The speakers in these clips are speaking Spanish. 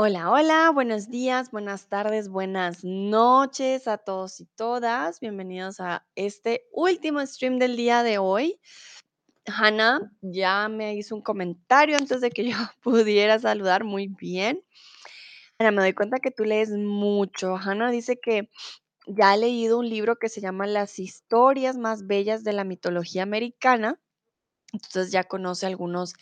Hola, hola, buenos días, buenas tardes, buenas noches a todos y todas. Bienvenidos a este último stream del día de hoy. Hanna ya me hizo un comentario antes de que yo pudiera saludar muy bien. Hanna, me doy cuenta que tú lees mucho. Hanna dice que ya ha leído un libro que se llama Las historias más bellas de la mitología americana. Entonces ya conoce algunos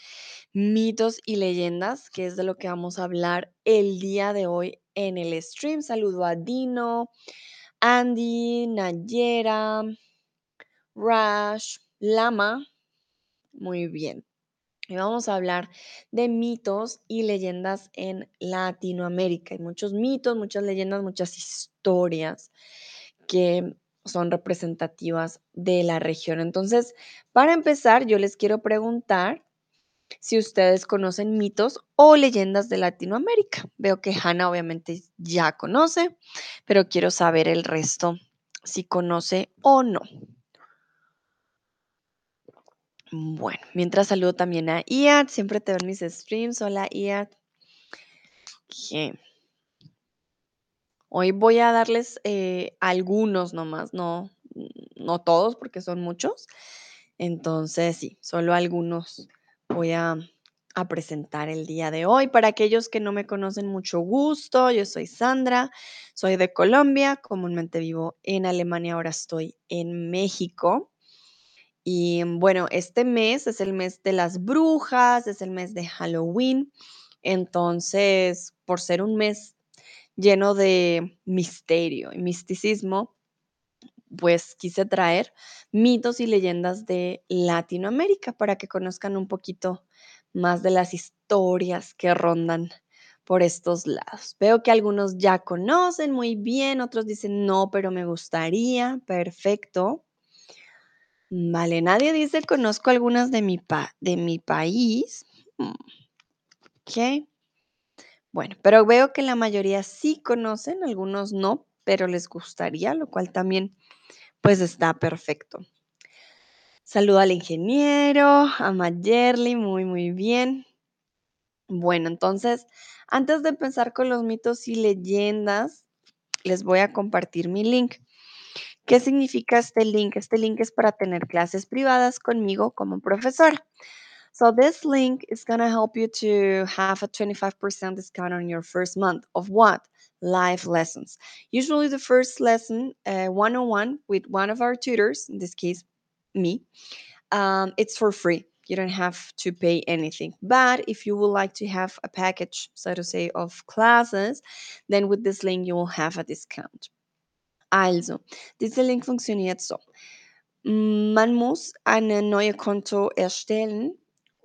mitos y leyendas, que es de lo que vamos a hablar el día de hoy en el stream. Saludo a Dino, Andy, Nayera, Rash, Lama. Muy bien. Y vamos a hablar de mitos y leyendas en Latinoamérica. Hay muchos mitos, muchas leyendas, muchas historias que son representativas de la región. Entonces, para empezar, yo les quiero preguntar si ustedes conocen mitos o leyendas de Latinoamérica. Veo que Hanna obviamente ya conoce, pero quiero saber el resto, si conoce o no. Bueno, mientras saludo también a Iad, siempre te veo en mis streams. Hola Iad. Hoy voy a darles eh, algunos nomás, no, no todos porque son muchos. Entonces, sí, solo algunos voy a, presentar el día de hoy. Para aquellos que no me conocen, mucho gusto. Yo soy Sandra, soy de Colombia, comúnmente vivo en Alemania, ahora estoy en México. Y bueno, este mes es el mes de las brujas, es el mes de Halloween. Entonces, por ser un mes lleno de misterio y misticismo, pues quise traer mitos y leyendas de Latinoamérica para que conozcan un poquito más de las historias que rondan por estos lados. Veo que algunos ya conocen muy bien, otros dicen no, pero me gustaría. Perfecto. Vale, nadie dice conozco algunas de mi, pa de mi país. Mm, ok. Bueno, pero veo que la mayoría sí conocen, algunos no, pero les gustaría, lo cual también pues está perfecto. Saludo al ingeniero, a Mayerly, muy, muy bien. Bueno, entonces, antes de empezar con los mitos y leyendas, les voy a compartir mi link. ¿Qué significa este link? Este link es para tener clases privadas conmigo como profesora. So this link is going to help you to have a 25% discount on your first month of what? Live lessons. Usually the first lesson, uh, one-on-one with one of our tutors, in this case, me, um, it's for free. You don't have to pay anything. But if you would like to have a package, so to say, of classes, then with this link you will have a discount. Also, dieser Link funktioniert so. Man muss eine neue Konto erstellen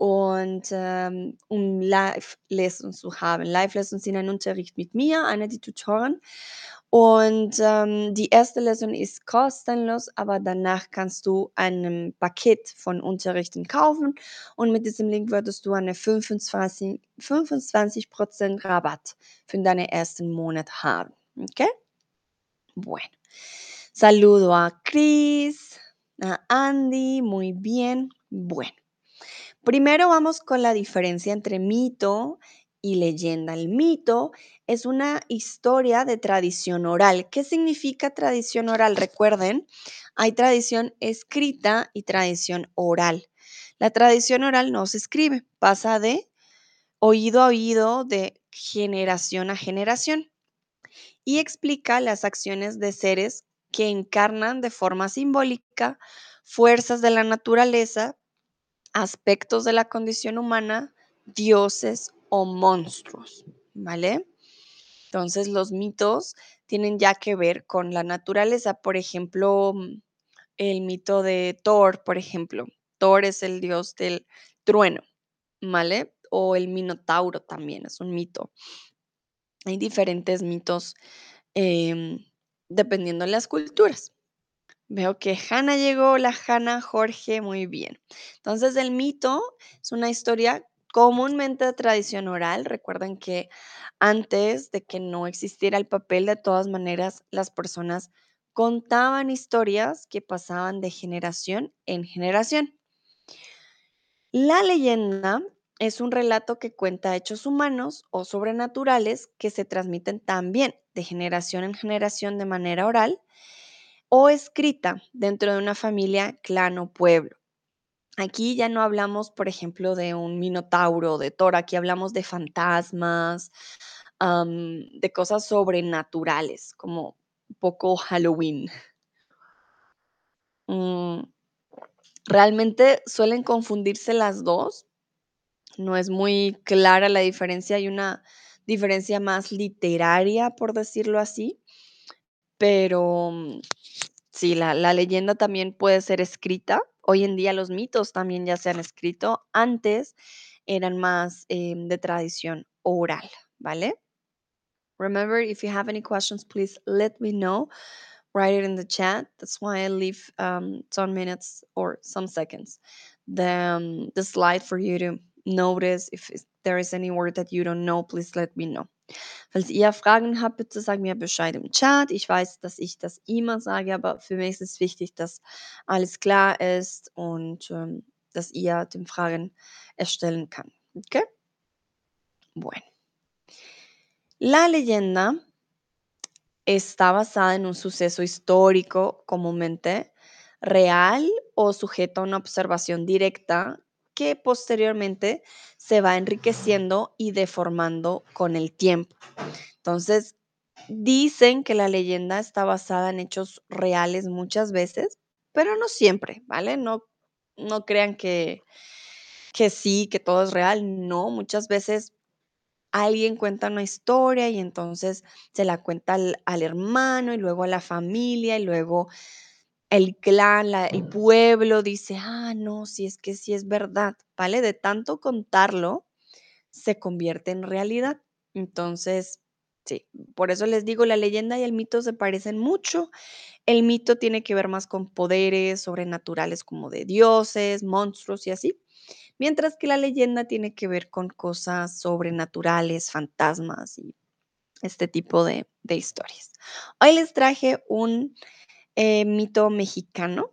und ähm, um Live-Lessons zu haben. Live-Lessons sind ein Unterricht mit mir, einer der Tutoren. Und ähm, die erste Lesson ist kostenlos, aber danach kannst du ein Paket von Unterrichten kaufen und mit diesem Link würdest du eine 25%, 25 Rabatt für deinen ersten Monat haben. Okay? Bueno. Saludo a Chris, a Andy, muy bien. Bueno. Primero vamos con la diferencia entre mito y leyenda. El mito es una historia de tradición oral. ¿Qué significa tradición oral? Recuerden, hay tradición escrita y tradición oral. La tradición oral no se escribe, pasa de oído a oído, de generación a generación y explica las acciones de seres que encarnan de forma simbólica fuerzas de la naturaleza aspectos de la condición humana, dioses o monstruos, ¿vale? Entonces los mitos tienen ya que ver con la naturaleza. Por ejemplo, mm, el mito de Thor, por ejemplo. Thor es el dios del trueno, ¿vale? O el Minotauro también es un mito. Hay diferentes mitos em, dependiendo de las culturas. Veo que Hanna llegó, la Hanna, Jorge, muy bien. Entonces, el mito es una historia comúnmente de tradición oral. Recuerden que antes de que no existiera el papel, de todas maneras, las personas contaban historias que pasaban de generación en generación. La leyenda es un relato que cuenta hechos humanos o sobrenaturales que se transmiten también de generación en generación de manera oral o escrita dentro de una familia, clan o pueblo. Aquí ya no hablamos, por ejemplo, de un minotauro, de Thor, aquí hablamos de fantasmas, de cosas sobrenaturales, como un poco Halloween. Mm, realmente suelen confundirse las dos. No es muy clara la diferencia, hay una diferencia más literaria, por decirlo así, pero mm, sí, la, la leyenda también puede ser escrita. Hoy en día los mitos también ya se han escrito. Antes eran más em, de tradición oral, ¿vale? Remember, if you have any questions, please let me know. Write it in the chat. That's why I leave um, some minutes or some seconds the, um, the slide for you to notice if there is any word that you don't know, please let me know. Falls ihr Fragen habt, bitte sagt mir Bescheid im Chat. Ich weiß, dass ich das immer sage, aber für mich ist es wichtig, dass alles klar ist und ähm, dass ihr den Fragen erstellen kann. Okay? Bueno. La leyenda está basada en un suceso histórico comúnmente real o sujeto a una observación directa que posteriormente se va enriqueciendo y deformando con el tiempo. Entonces, dicen que la leyenda está basada en hechos reales muchas veces, pero no siempre, ¿vale? No, no crean que, que sí, que todo es real. No, muchas veces alguien cuenta una historia y entonces se la cuenta al, al hermano y luego a la familia y luego el clan, el pueblo dice, ah, no, si es que sí es verdad, ¿vale? De tanto contarlo, se convierte en realidad. Entonces, sí, por eso les digo, la leyenda y el mito se parecen mucho. El mito tiene que ver más con poderes sobrenaturales como de dioses, monstruos y así, mientras que la leyenda tiene que ver con cosas sobrenaturales, fantasmas y este tipo de, de historias. Hoy les traje un eh, mito mexicano,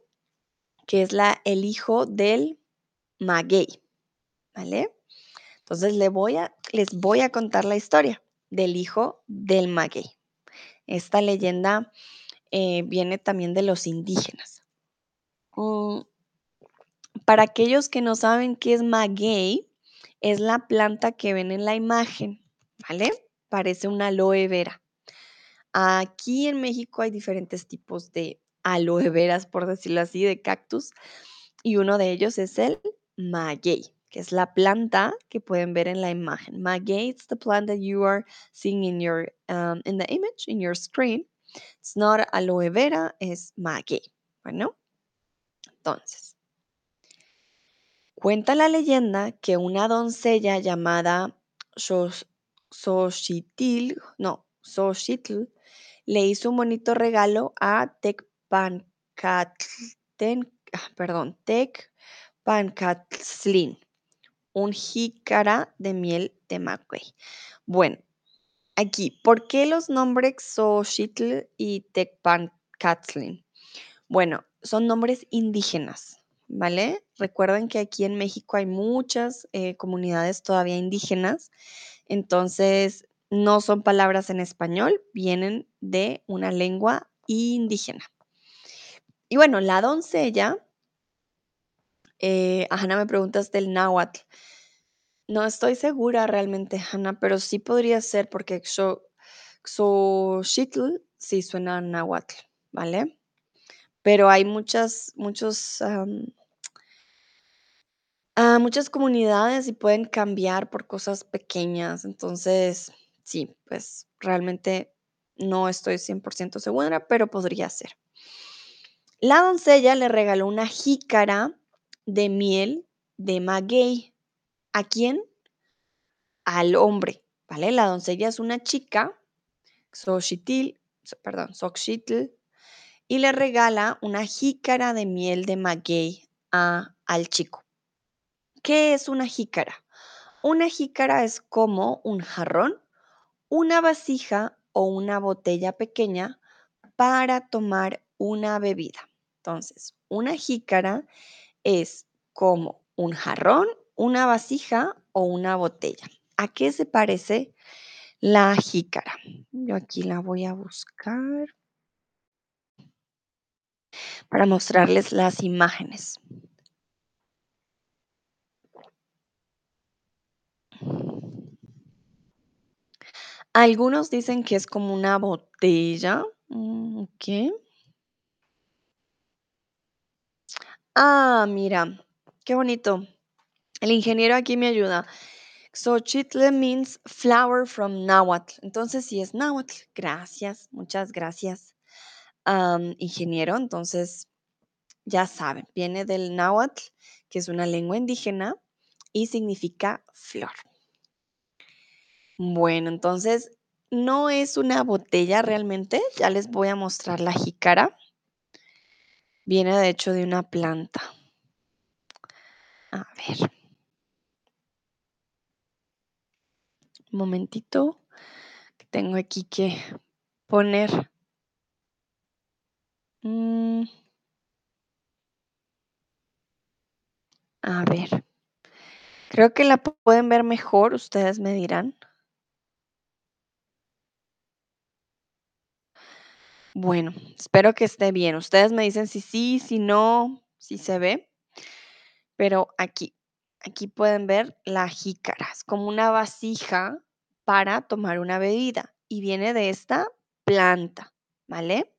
que es la, el hijo del maguey, ¿vale? Entonces le voy a, les voy a contar la historia del hijo del maguey. Esta leyenda eh, viene también de los indígenas. Mm, para aquellos que no saben qué es maguey, es la planta que ven en la imagen, ¿vale? Parece una aloe vera. Aquí en México hay diferentes tipos de aloe veras, por decirlo así, de cactus, y uno de ellos es el maguey, que es la planta que pueden ver en la imagen. Maguey is the plant that you are seeing in your um, in the image in your screen. It's not aloe vera, es maguey. Bueno, entonces cuenta la leyenda que una doncella llamada Xochitl, no, Xochitl, le hizo un bonito regalo a Tecpancatlen, ah, perdón, Tecpancatlin, un jícara de miel de maguey. Bueno, aquí, ¿por qué los nombres Xochitl y Tecpancatlin? Bueno, son nombres indígenas, ¿vale? Recuerden que aquí en México hay muchas eh, comunidades todavía indígenas, entonces no son palabras en español, vienen de una lengua indígena. Y bueno, la doncella, eh, Ana me preguntas del náhuatl. No estoy segura realmente, Ana, pero sí podría ser porque Xochitl sí suena a náhuatl, ¿vale? Pero hay muchas, muchos, ah, muchas comunidades y pueden cambiar por cosas pequeñas. Entonces, sí, pues realmente no estoy 100% segura, pero podría ser. La doncella le regaló una jícara de miel de maguey. ¿A quién? Al hombre, ¿vale? La doncella es una chica, Xochitl, perdón, Xochitl, y le regala una jícara de miel de maguey a, al chico. ¿Qué es una jícara? Una jícara es como un jarrón una vasija o una botella pequeña para tomar una bebida. Entonces, una jícara es como un jarrón, una vasija o una botella. ¿A qué se parece la jícara? Yo aquí la voy a buscar para mostrarles las imágenes. Algunos dicen que es como una botella. Mm, okey. Ah, mira, qué bonito. El ingeniero aquí me ayuda. Xochitl means flower from náhuatl. Entonces, sí es náhuatl. Gracias, muchas gracias, ingeniero. Entonces, ya saben, viene del náhuatl, que es una lengua indígena y significa flor. Bueno, entonces, no es una botella realmente, ya les voy a mostrar la jícara. Viene, de hecho, de una planta. A ver. Un momentito, tengo aquí que poner. Mm. A ver. Creo que la pueden ver mejor, ustedes me dirán. Bueno, espero que esté bien. Ustedes me dicen si sí, si no, si se ve. Pero aquí, aquí pueden ver la jícara, es como una vasija para tomar una bebida y viene de esta planta, ¿vale?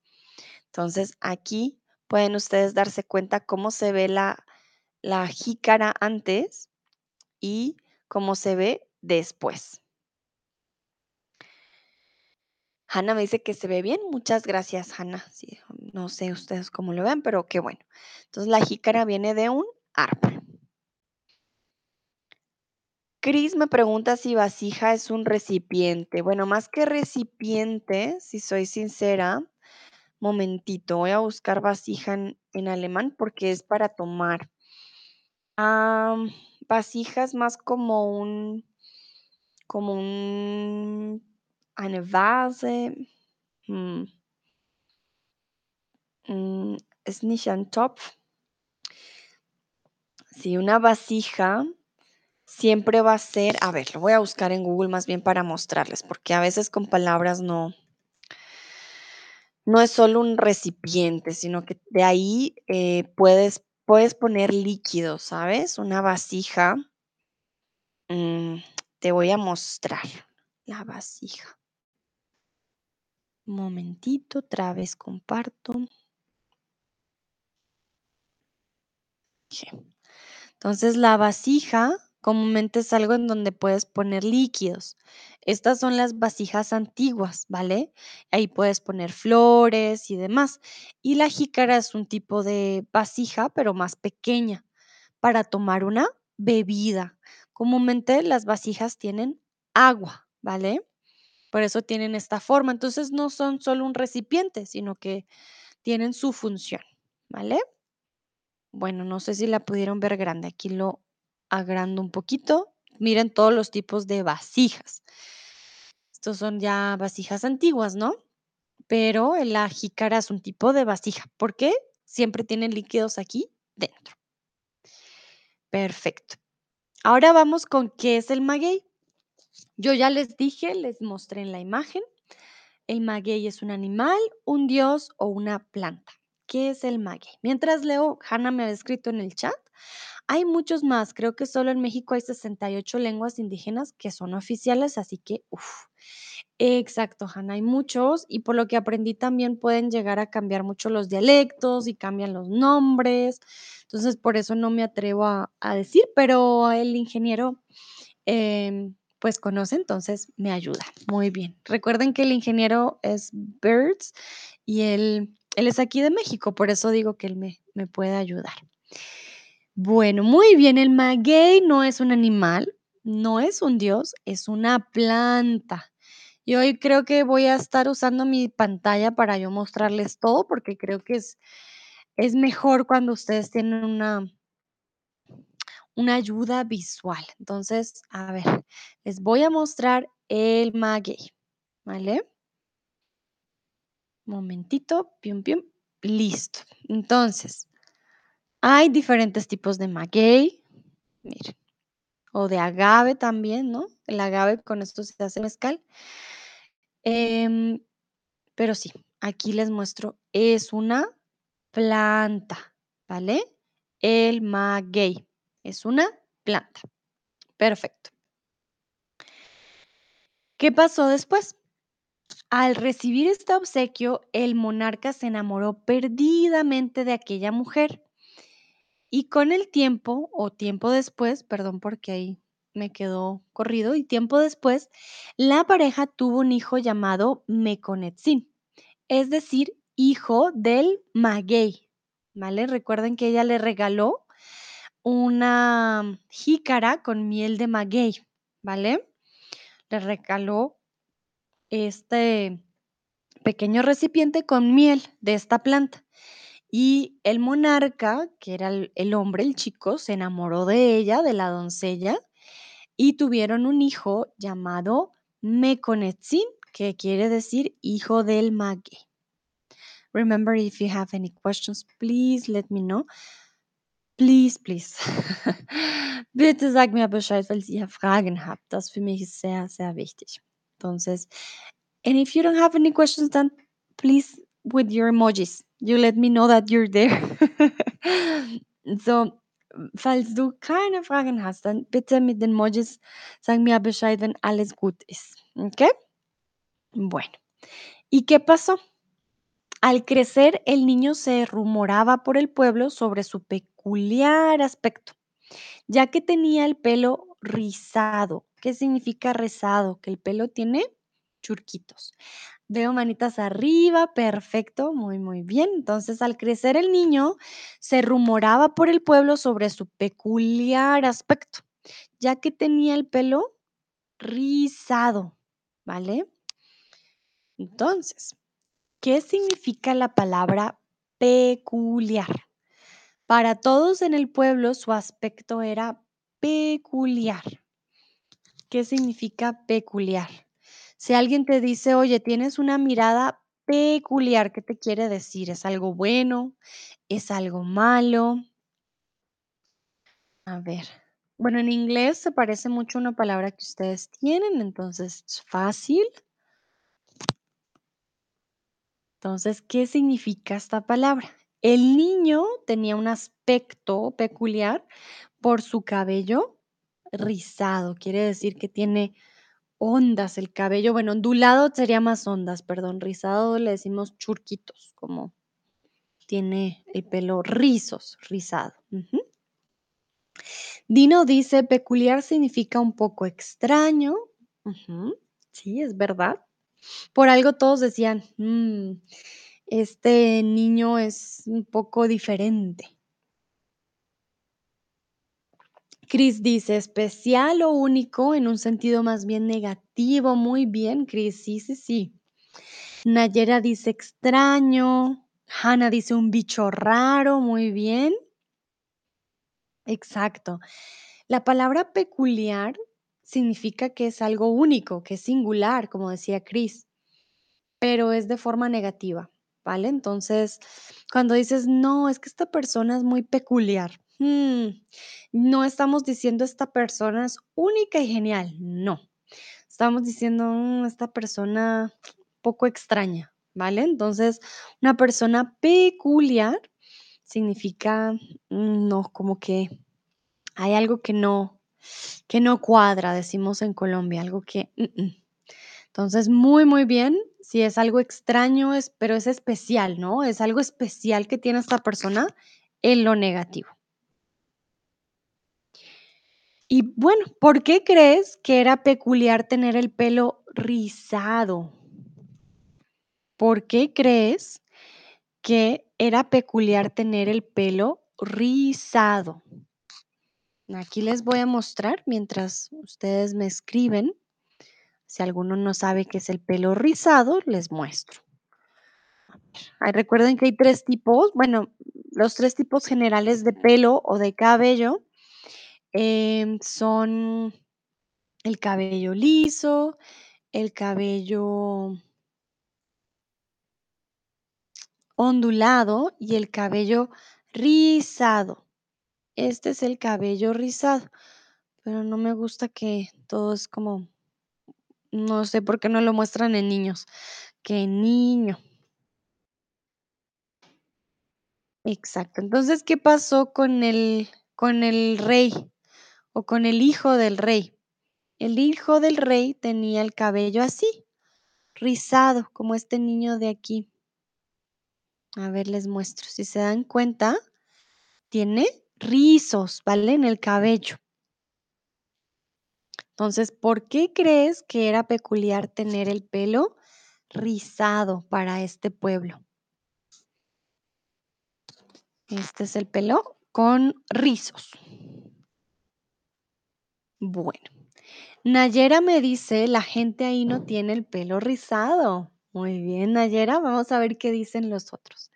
Entonces, aquí pueden ustedes darse cuenta cómo se ve la la jícara antes y cómo se ve después. Hannah me dice que se ve bien. Muchas gracias, Hannah. Sí, no sé ustedes cómo lo vean, pero qué bueno. Entonces, la jícara viene de un árbol. Cris me pregunta si vasija es un recipiente. Bueno, más que recipiente, si soy sincera, momentito, voy a buscar vasija en alemán porque es para tomar. Am, vasija es más como un como un eine Vase, mm. Mm, ist nicht ein Topf. Sí, una vasija siempre va a ser a ver, lo voy a buscar en Google más bien para mostrarles, porque a veces con palabras no no es solo un recipiente, sino que de ahí, eh, puedes puedes poner líquidos, ¿sabes? Una vasija mm, te voy a mostrar la vasija. Momentito, otra vez comparto. Entonces, la vasija comúnmente es algo en donde puedes poner líquidos. Estas son las vasijas antiguas, ¿vale? Ahí puedes poner flores y demás. Y la jícara es un tipo de vasija, pero más pequeña, para tomar una bebida. Comúnmente las vasijas tienen agua, ¿vale? Por eso tienen esta forma. Entonces, no son solo un recipiente, sino que tienen su función, ¿vale? Bueno, no sé si la pudieron ver grande. Aquí lo agrando un poquito. Miren todos los tipos de vasijas. Estos son ya vasijas antiguas, ¿no? Pero la jícara es un tipo de vasija. ¿Por qué? Siempre tienen líquidos aquí dentro. Perfecto. Ahora vamos con qué es el maguey. Yo ya les dije, les mostré en la imagen. El maguey es un animal, un dios o una planta. ¿Qué es el maguey? Mientras leo, Hannah me ha escrito en el chat. Hay muchos más. Creo que solo en México hay 68 lenguas indígenas que son oficiales, así que, uf. Exacto, Hannah, hay muchos y por lo que aprendí también pueden llegar a cambiar mucho los dialectos y cambian los nombres. Entonces, por eso no me atrevo a, a decir, pero el ingeniero, em, pues conoce, entonces me ayuda. Muy bien. Recuerden que el ingeniero es Birds y él, él es aquí de México, por eso digo que él me, me puede ayudar. Bueno, muy bien. El maguey no es un animal, no es un dios, es una planta. Y hoy creo que voy a estar usando mi pantalla para yo mostrarles todo, porque creo que es, es mejor cuando ustedes tienen una, una ayuda visual. Entonces, a ver, les voy a mostrar el maguey, ¿vale? Momentito, pium, pium, listo. Entonces, hay diferentes tipos de maguey. Miren, o de agave también, ¿no? El agave con esto se hace mezcal. Em, pero sí, aquí les muestro, es una planta, ¿vale? El maguey es una planta. Perfecto. ¿Qué pasó después? Al recibir este obsequio, el monarca se enamoró perdidamente de aquella mujer. Y con el tiempo, o tiempo después, perdón porque ahí me quedó corrido, y tiempo después, la pareja tuvo un hijo llamado Meconetzin, es decir, hijo del maguey, ¿vale? Recuerden que ella le regaló una jícara con miel de maguey, ¿vale? Le regaló este pequeño recipiente con miel de esta planta. Y el monarca, que era el, hombre, el chico, se enamoró de ella, de la doncella, y tuvieron un hijo llamado Meconetzin, que quiere decir hijo del maguey. Remember, if you have any questions, please let me know. Please, please. Bitte sag mir Bescheid, falls ihr Fragen habt. Das für mich ist sehr, sehr wichtig. Entonces, and if you don't have any questions, then please with your emojis, you let me know that you're there. so, falls du keine Fragen hast, dann bitte mit den Emojis sag mir Bescheid, wenn alles gut ist. ¿Ok? Bueno, ¿y qué pasó? Al crecer, el niño se rumoraba por el pueblo sobre su peculiar aspecto, ya que tenía el pelo rizado. ¿Qué significa rizado? Que el pelo tiene churquitos. Veo manitas arriba, perfecto, muy, muy bien. Entonces, al crecer el niño, se rumoraba por el pueblo sobre su peculiar aspecto, ya que tenía el pelo rizado, ¿vale? Entonces, ¿qué significa la palabra peculiar? Para todos en el pueblo su aspecto era peculiar. ¿Qué significa peculiar? Si alguien te dice, oye, tienes una mirada peculiar, ¿qué te quiere decir? ¿Es algo bueno? ¿Es algo malo? A ver. Bueno, en inglés se parece mucho a una palabra que ustedes tienen, entonces es fácil. Entonces, ¿qué significa esta palabra? El niño tenía un aspecto peculiar por su cabello rizado, quiere decir que tiene ondas el cabello, bueno, ondulado sería más ondas, perdón, rizado le decimos churquitos, como tiene el pelo rizos, rizado. Dino dice, peculiar significa un poco extraño. Sí, es verdad. Por algo todos decían, "Mm, este niño es un poco diferente. Chris dice, especial o único en un sentido más bien negativo. Muy bien, Chris. Sí, sí, sí. Nayera dice extraño. Hannah dice un bicho raro. Muy bien. Exacto. La palabra peculiar significa que es algo único, que es singular, como decía Chris, pero es de forma negativa, ¿vale? Entonces, cuando dices, no, es que esta persona es muy peculiar, mm, no estamos diciendo esta persona es única y genial, no. Estamos diciendo, "Mm, esta persona poco extraña, ¿vale? Entonces, una persona peculiar significa, mm, no, como que hay algo que no, que no cuadra, decimos en Colombia, algo que... mm, mm. Entonces, muy, muy bien. Si es algo extraño, es, pero es especial, ¿no? Es algo especial que tiene esta persona en lo negativo. Y bueno, ¿por qué crees que era peculiar tener el pelo rizado? ¿Por qué crees que era peculiar tener el pelo rizado? Aquí les voy a mostrar mientras ustedes me escriben. Si alguno no sabe qué es el pelo rizado, les muestro. Recuerden que hay tres tipos, bueno, los tres tipos generales de pelo o de cabello em, son el cabello liso, el cabello ondulado y el cabello rizado. Este es el cabello rizado. pero no me gusta que todo es como, no sé por qué no lo muestran en niños. ¡Qué niño! Exacto. Entonces, ¿qué pasó con el con el rey o con el hijo del rey? El hijo del rey tenía el cabello así, rizado, como este niño de aquí. A ver, les muestro. Si se dan cuenta, tiene rizos, ¿vale? En el cabello. Entonces, ¿por qué crees que era peculiar tener el pelo rizado para este pueblo? Este es el pelo con rizos. Bueno, Nayera me dice, la gente ahí no tiene el pelo rizado. Muy bien, Nayera, vamos a ver qué dicen los otros.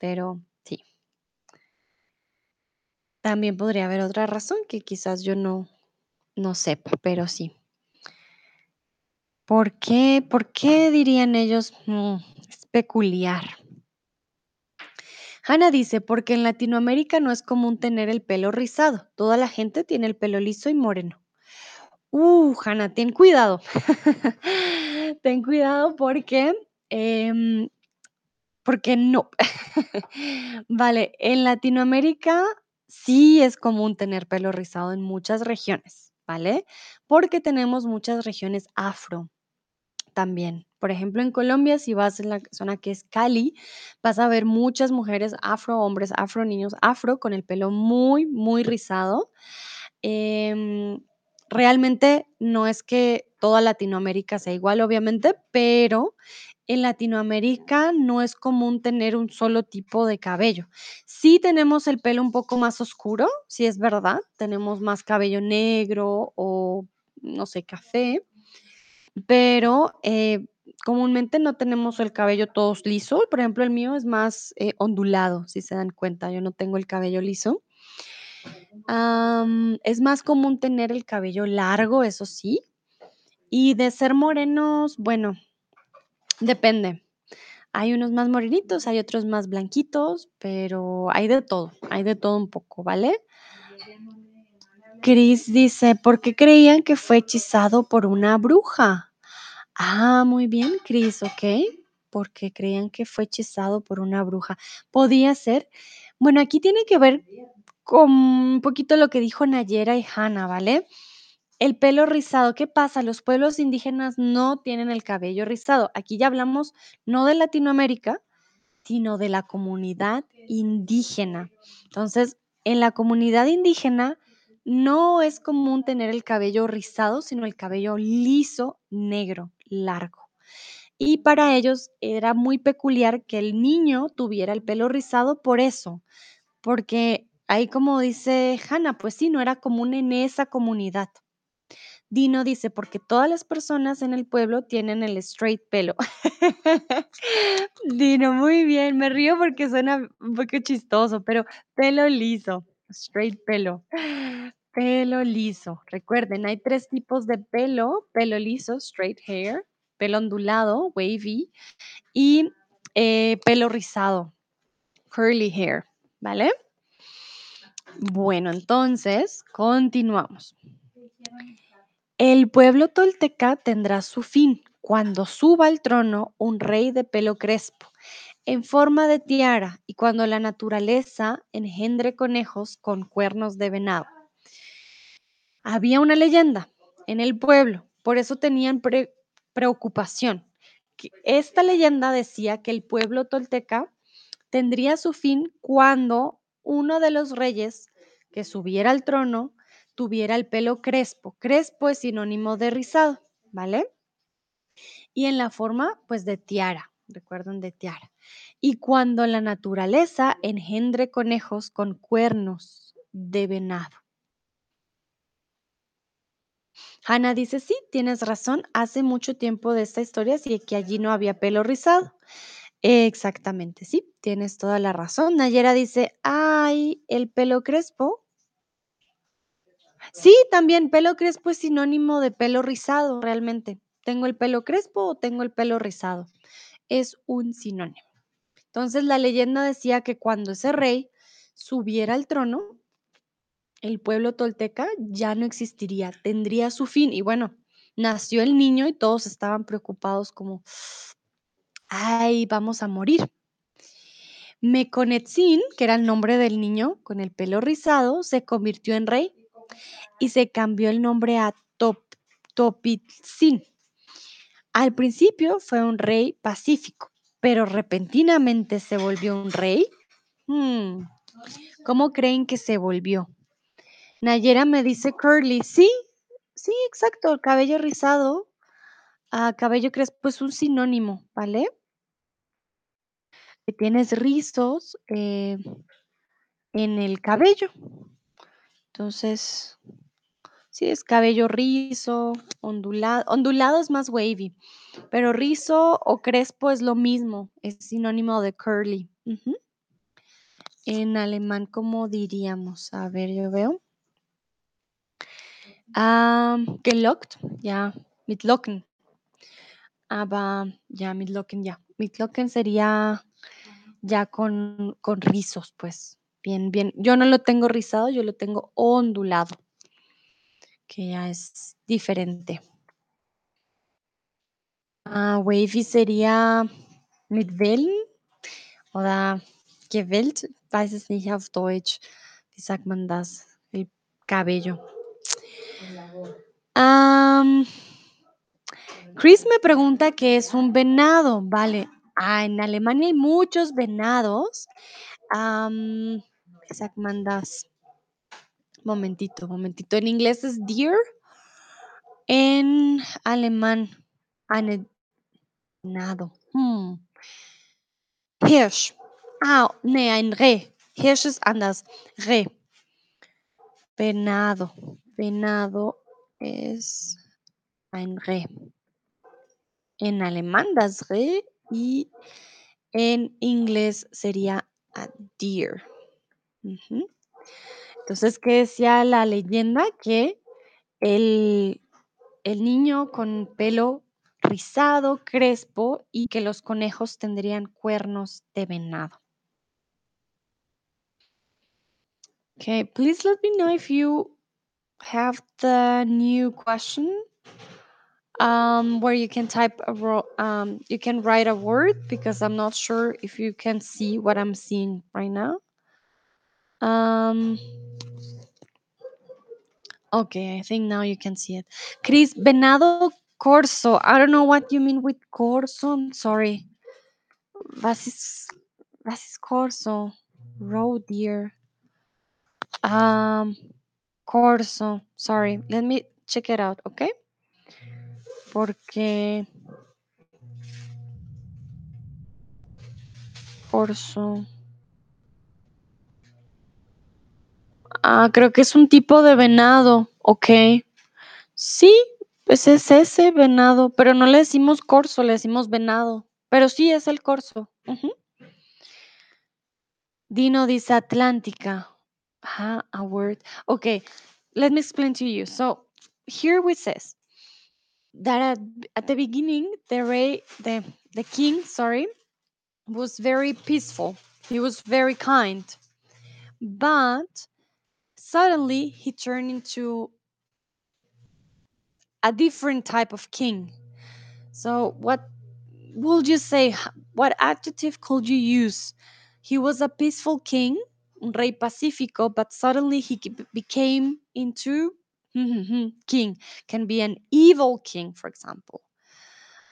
Pero. También podría haber otra razón que quizás yo no, no sepa, pero sí. ¿Por qué? ¿Por qué dirían ellos? "Mm, es peculiar. Hanna dice, porque en Latinoamérica no es común tener el pelo rizado. Toda la gente tiene el pelo liso y moreno. Uh, Hanna, ten cuidado. ten cuidado porque, em, porque no. vale, en Latinoamérica sí es común tener pelo rizado en muchas regiones, ¿vale? Porque tenemos muchas regiones afro también. Por ejemplo, en Colombia, si vas en la zona que es Cali, vas a ver muchas mujeres afro, hombres afro, niños afro, con el pelo muy, muy rizado. Em, realmente no es que toda Latinoamérica sea igual, obviamente, pero en Latinoamérica no es común tener un solo tipo de cabello. Sí tenemos el pelo un poco más oscuro, sí es verdad, tenemos más cabello negro o, no sé, café, pero eh, comúnmente no tenemos el cabello todos liso. Por ejemplo, el mío es más eh, ondulado, si se dan cuenta, yo no tengo el cabello liso. Es más común tener el cabello largo, eso sí. Y de ser morenos, bueno, depende. Hay unos más morenitos, hay otros más blanquitos, pero hay de todo, hay de todo un poco, ¿vale? Chris dice, ¿por qué creían que fue hechizado por una bruja? Ah, muy bien, Chris, ¿ok? Porque creían que fue hechizado por una bruja. Podía ser. Bueno, aquí tiene que ver con un poquito lo que dijo Nayera y Hannah, ¿vale? El pelo rizado, ¿qué pasa? Los pueblos indígenas no tienen el cabello rizado. Aquí ya hablamos no de Latinoamérica, sino de la comunidad indígena. Entonces, en la comunidad indígena no es común tener el cabello rizado, sino el cabello liso, negro, largo. Y para ellos era muy peculiar que el niño tuviera el pelo rizado por eso, porque ahí como dice Hannah, pues sí, no era común en esa comunidad. Dino dice, porque todas las personas en el pueblo tienen el straight pelo. Dino, muy bien, me río porque suena un poco chistoso, pero pelo liso, straight pelo. Pelo liso. Recuerden, hay tres tipos de pelo, pelo liso, straight hair, pelo ondulado, wavy, y eh, pelo rizado, curly hair, ¿vale? Bueno, entonces, continuamos. El pueblo tolteca tendrá su fin cuando suba al trono un rey de pelo crespo, en forma de tiara, y cuando la naturaleza engendre conejos con cuernos de venado. Había una leyenda en el pueblo, por eso tenían pre- preocupación. Esta leyenda decía que el pueblo tolteca tendría su fin cuando uno de los reyes que subiera al trono tuviera el pelo crespo. Crespo es sinónimo de rizado, ¿vale? Y en la forma, pues, de tiara, recuerden de tiara. Y cuando la naturaleza engendre conejos con cuernos de venado. Hannah dice, sí, tienes razón, hace mucho tiempo de esta historia, así que allí no había pelo rizado. Exactamente, sí, tienes toda la razón. Nayera dice, ay, el pelo crespo. Sí, también pelo crespo es sinónimo de pelo rizado, realmente. ¿Tengo el pelo crespo o tengo el pelo rizado? Es un sinónimo. Entonces la leyenda decía que cuando ese rey subiera al trono, el pueblo tolteca ya no existiría, tendría su fin. Y bueno, nació el niño y todos estaban preocupados como, ay, vamos a morir. Meconetzin, que era el nombre del niño con el pelo rizado, se convirtió en rey y se cambió el nombre a Top, Topitzin. Al principio fue un rey pacífico, pero repentinamente se volvió un rey. Hmm, ¿Cómo creen que se volvió? Nayera me dice curly. Sí, sí, exacto. El cabello rizado a cabello crespo es un sinónimo, ¿vale? Que tienes rizos eh, en el cabello. Entonces, sí, es cabello rizo, ondulado. Ondulado es más wavy, pero rizo o crespo es lo mismo, es sinónimo de curly. En alemán, ¿cómo diríamos? A ver, yo veo. Ah, gelockt, ja, mit Locken. Aber ja, mit Locken, ja. Mit Locken sería ya con, con rizos, pues. Bien, bien. Yo no lo tengo rizado, yo lo tengo ondulado, que ya es diferente. Ah, wavy sería mit Wellen oder gewellt, weiß es nicht auf Deutsch. Wie sagt man das? El cabello. Chris me pregunta qué es un venado, vale. Ah, en Alemania hay muchos venados. Am, wie sagt man das? Momentito, momentito. En inglés es deer. En alemán, ane- venado. Hmm. Hirsch. Ah, nee, ein Reh. Hirsch ist anders. Reh. Venado. Venado es ein Reh. En alemán das Reh y en inglés sería deer. Entonces, ¿qué decía la leyenda? Que el, el niño con pelo rizado, crespo y que los conejos tendrían cuernos de venado. Okay, please let me know if you have the new question um, where you can type a ro- um, you can write a word because I'm not sure if you can see what I'm seeing right now. Um, okay, I think now you can see it. Chris, venado corso. I don't know what you mean with corso. I'm sorry. Was ist, was ist corso? Roe deer. Um, corso. Sorry. Let me check it out, okay? Porque corso. Ah, creo que es un tipo de venado. Ok. Sí, pues es ese venado, pero no le decimos corso, le decimos venado. Pero sí es el corso. Ujú. Dino dice Atlántica. Ah, a word. Okay, let me explain to you. So here we says that at, at the beginning, the rey, the the king, sorry, was very peaceful. He was very kind, but suddenly he turned into a different type of king. So, what would you say? What adjective could you use? He was a peaceful king, un rey pacífico, but suddenly he became into king. Can be an evil king, for example.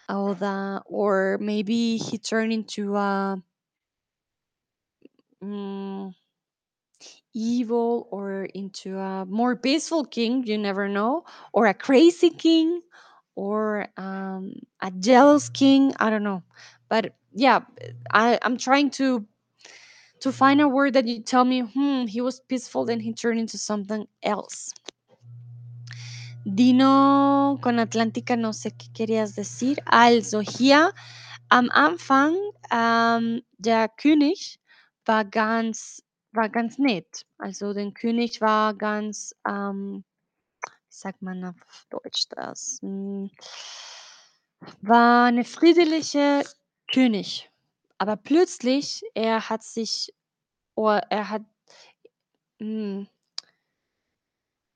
Or, the, or maybe he turned into a mm, evil or into a more peaceful king. You never know. Or a crazy king or um, a jealous king. I don't know. But yeah, I, I'm trying to to find a word that you tell me, hmm, he was peaceful, then he turned into something else. Dino con Atlántica, no sé qué querías decir. Also hier am Anfang ähm, der König war ganz war ganz nett. Also der König war ganz ähm, wie sagt man auf Deutsch das? Hm, war eine friedliche König. Aber plötzlich, er hat sich oder er hat hm,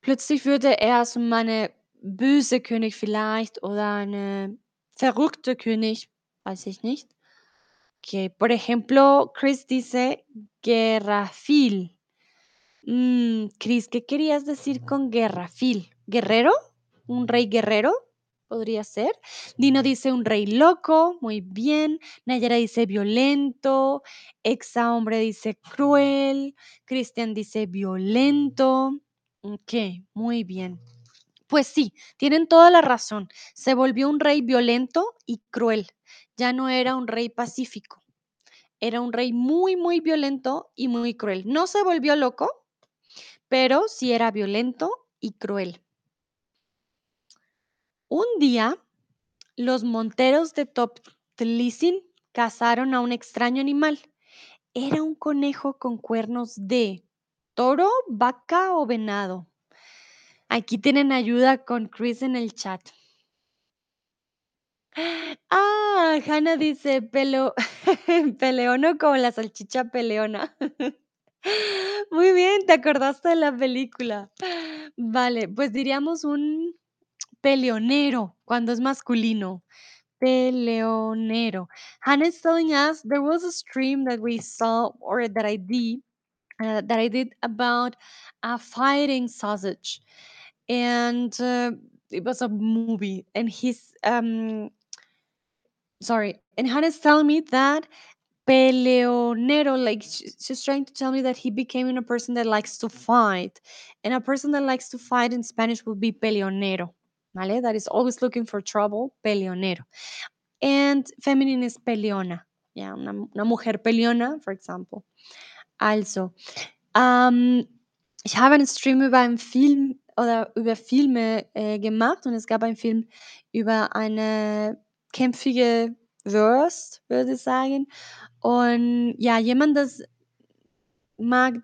Plötzlich würde er so meine böse König vielleicht oder eine verrückte König, weiß ich nicht. Que, por ejemplo, Chris dice guerrafil. Mm, Chris, ¿qué querías decir con guerrafil? ¿Guerrero? ¿Un rey guerrero? Podría ser. Dino dice un rey loco, muy bien. Nayara dice violento. Exa hombre dice cruel. Cristian dice violento. Ok, muy bien. Pues sí, tienen toda la razón. Se volvió un rey violento y cruel. Ya no era un rey pacífico. Era un rey muy, muy violento y muy cruel. No se volvió loco, pero sí era violento y cruel. Un día, los monteros de Top-Tlisin cazaron a un extraño animal. Era un conejo con cuernos de toro, vaca o venado. Aquí tienen ayuda con Chris en el chat. Ah, Hannah dice pelo, peleono como la salchicha peleona. Muy bien, te acordaste de la película. Vale, pues diríamos un peleonero cuando es masculino. Peleonero. Hannah is telling us there was a stream that we saw or that I did uh, that I did about a fighting sausage, and uh, it was a movie. And he's um sorry, and Hannah's telling me that peleonero, like she's trying to tell me that he became a person that likes to fight, and a person that likes to fight in Spanish would be peleonero. ¿Vale? That is always looking for trouble, peleonero. And feminine is peleona. Yeah, una, una mujer peleona, for example. Also, ähm, ich habe einen Stream über einen Film oder über Filme äh, gemacht und es gab einen Film über eine kämpfige Wurst, würde ich sagen. Und ja, jemand, das mag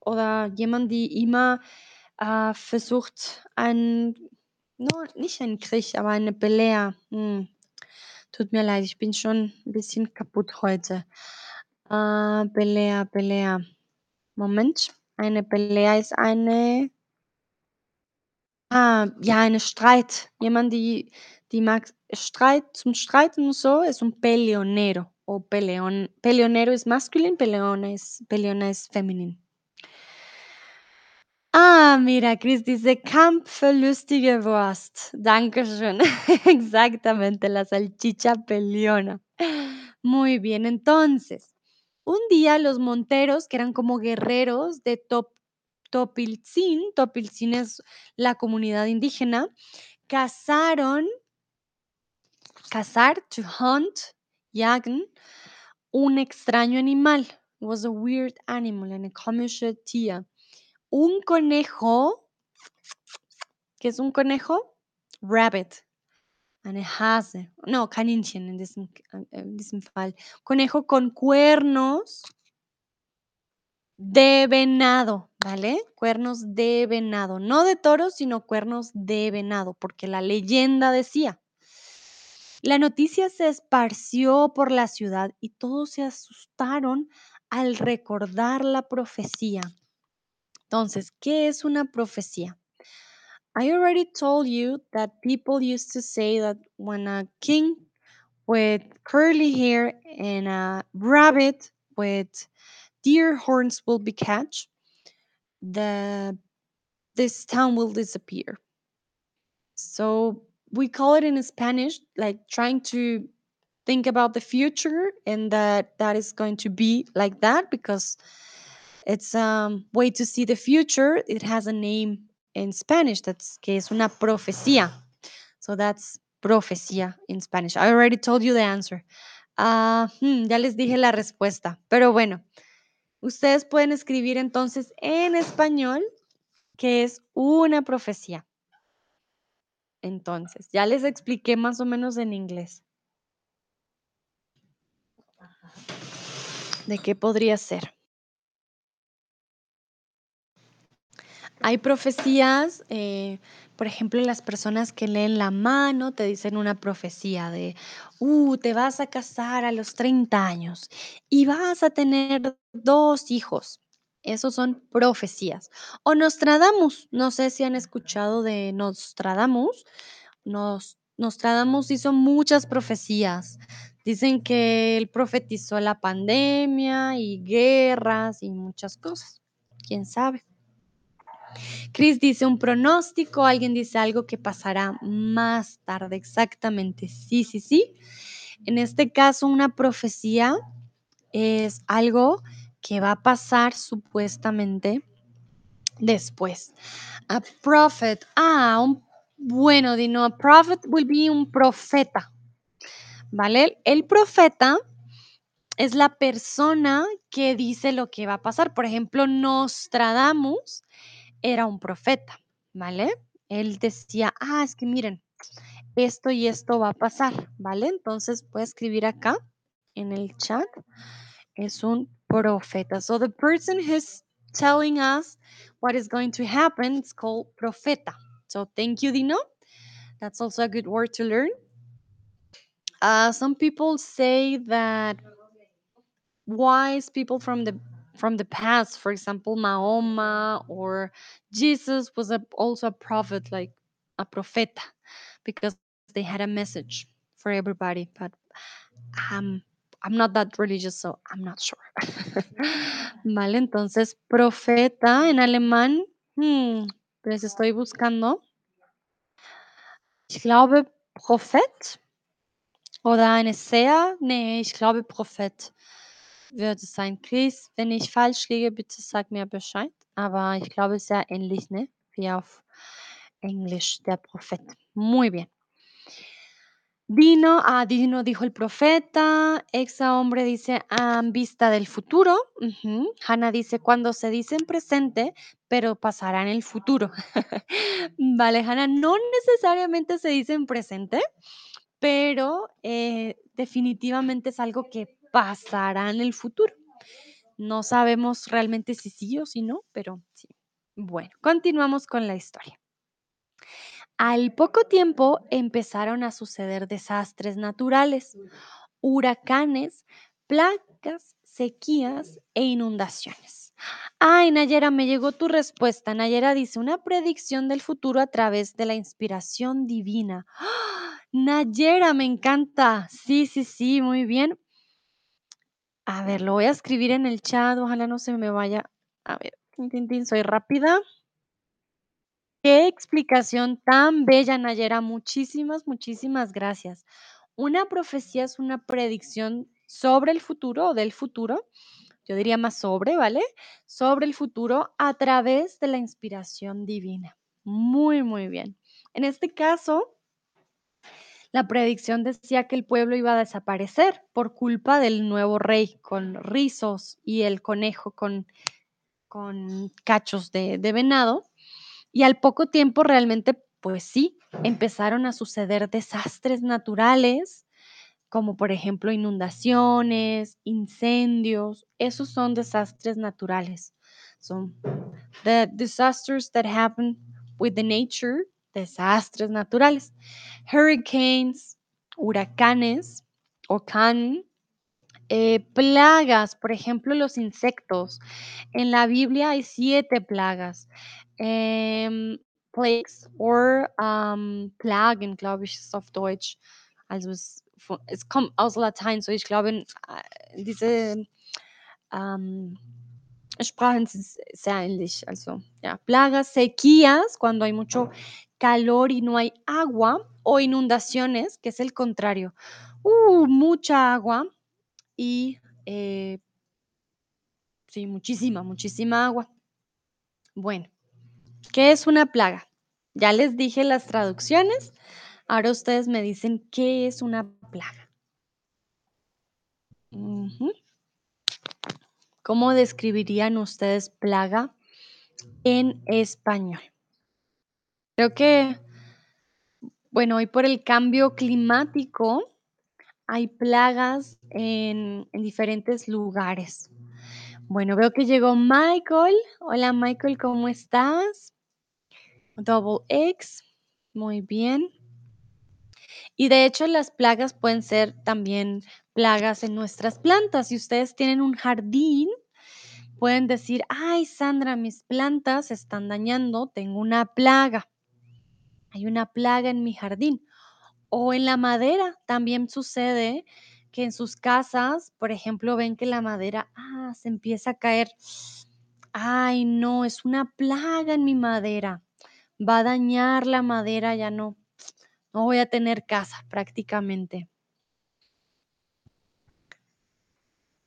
oder jemand, die immer äh, versucht, ein, no, nicht ein Krieg, aber eine Pelea. Hm. Tut mir leid, ich bin schon ein bisschen kaputt heute. Äh, Pelea, Pelea. Moment. Eine Pelea ist eine ah, ja, eine Streit. Jemand, die die mag Streit zum Streiten und so, ist un peleonero o peleón. Peleonero ist masculin, peleona ist peleona ist feminin. Ah, mira, Chris dice: Kampflustige Wurst. Dankeschön. Exactamente, la salchicha peleona. Muy bien, entonces, un día los monteros, que eran como guerreros de Top Topiltzin, Topiltzin es la comunidad indígena, cazaron cazar, to hunt, jagen, un extraño animal. It was a weird animal, eine komische Tier. Un conejo, ¿qué es un conejo? Rabbit. Eine. No, Kaninchen in diesem. Conejo con cuernos de venado, ¿vale? Cuernos de venado. No de toro, sino cuernos de venado, porque la leyenda decía. La noticia se esparció por la ciudad y todos se asustaron al recordar la profecía. Entonces, ¿qué es una profecía? I already told you that people used to say that when a king with curly hair and a rabbit with deer horns will be catch, the this town will disappear. So we call it in Spanish like trying to think about the future and that that is going to be like that because it's a way to see the future. It has a name in Spanish that's que es una profecía. So that's profecía in Spanish. I already told you the answer. Hmm, ya les dije la respuesta, pero bueno, ustedes pueden escribir entonces en español que es una profecía. Entonces, ya les expliqué más o menos en inglés. ¿De qué podría ser? Hay profecías, eh, por ejemplo, las personas que leen la mano te dicen una profecía de, uh, te vas a casar a los 30 años y vas a tener dos hijos. Esos son profecías. O Nostradamus, no sé si han escuchado de Nostradamus. Nos Nostradamus hizo muchas profecías. Dicen que él profetizó la pandemia y guerras y muchas cosas. ¿Quién sabe? Chris dice un pronóstico, alguien dice algo que pasará más tarde, exactamente. Sí, sí, sí. En este caso, una profecía es algo que va a pasar supuestamente después. A prophet, ah, un, bueno, Dino, a prophet will be un profeta, ¿vale? El profeta es la persona que dice lo que va a pasar. Por ejemplo, Nostradamus era un profeta, ¿vale? Él decía, ah, es que miren, esto y esto va a pasar, ¿vale? Entonces puede escribir acá en el chat, es un profeta. So the person who's telling us what is going to happen is called profeta. So thank you, Dino. That's also a good word to learn. Uh, some people say that wise people from the from the past, for example, Mahoma or Jesus was a, also a prophet, like a profeta, because they had a message for everybody. But um, I'm not that religious, so I'm not sure. vale, entonces, profeta en alemán, hmm, pues estoy buscando. Ich glaube, Prophet oder eine Seher. Nee, ich glaube, Prophet wird es sein. Chris, wenn ich falsch liege, bitte sag mir Bescheid. Aber ich glaube, es ist sehr ähnlich, ne? Wie auf Englisch, der Prophet. Muy bien. Dino, ah, Dino dijo el profeta. Exa hombre dice ah, vista del futuro. Ujú. Hanna dice cuando se dice en presente, pero pasará en el futuro. vale, Hanna, no necesariamente se dice en presente, pero eh, definitivamente es algo que pasará en el futuro. No sabemos realmente si sí o si no, pero sí. Bueno, continuamos con la historia. Al poco tiempo empezaron a suceder desastres naturales, huracanes, plagas, sequías e inundaciones. Ay, Nayera, me llegó tu respuesta. Nayera dice una predicción del futuro a través de la inspiración divina. ¡Ah! Nayera, me encanta. Sí, sí, sí, muy bien. A ver, lo voy a escribir en el chat, ojalá no se me vaya. A ver, tin, tin, tin, soy rápida. Qué explicación tan bella, Nayera. Muchísimas, muchísimas gracias. Una profecía es una predicción sobre el futuro o del futuro. Yo diría más sobre, ¿vale? Sobre el futuro a través de la inspiración divina. Muy, muy bien. En este caso, la predicción decía que el pueblo iba a desaparecer por culpa del nuevo rey con rizos y el conejo con, con cachos de, de venado. Y al poco tiempo realmente, pues sí, empezaron a suceder desastres naturales, como por ejemplo inundaciones, incendios. Esos son desastres naturales. Son the disasters that happen with the nature, desastres naturales. Hurricanes, huracanes, orkan, eh, plagas, por ejemplo, los insectos. En la Biblia hay siete plagas. Ähm, Plagues or Plagen, glaube ich, ist auf Deutsch. Also es, es kommt aus Latein, so ich glaube, äh, diese ähm, Sprachen ähnlich. Also, plagas, sequías, cuando hay mucho calor y no hay agua, o inundaciones, que es el contrario. Uh, mucha agua y eh, sí, muchísima, muchísima agua. Bueno. ¿Qué es una plaga? Ya les dije las traducciones. Ahora ustedes me dicen qué es una plaga. ¿Cómo describirían ustedes plaga en español? Creo que, bueno, hoy por el cambio climático hay plagas en, en diferentes lugares. Bueno, veo que llegó Michael. Hola Michael, ¿cómo estás? Double X. Muy bien. Y de hecho las plagas pueden ser también plagas en nuestras plantas. Si ustedes tienen un jardín, Pueden decir: "Ay, Sandra, mis plantas se están dañando, tengo una plaga, hay una plaga en mi jardín". O en la madera también sucede que en sus casas, por ejemplo, ven que la madera, ah, se empieza a caer. Ay, no, es una plaga en mi madera. Va a dañar la madera, ya no, no voy a tener casa prácticamente.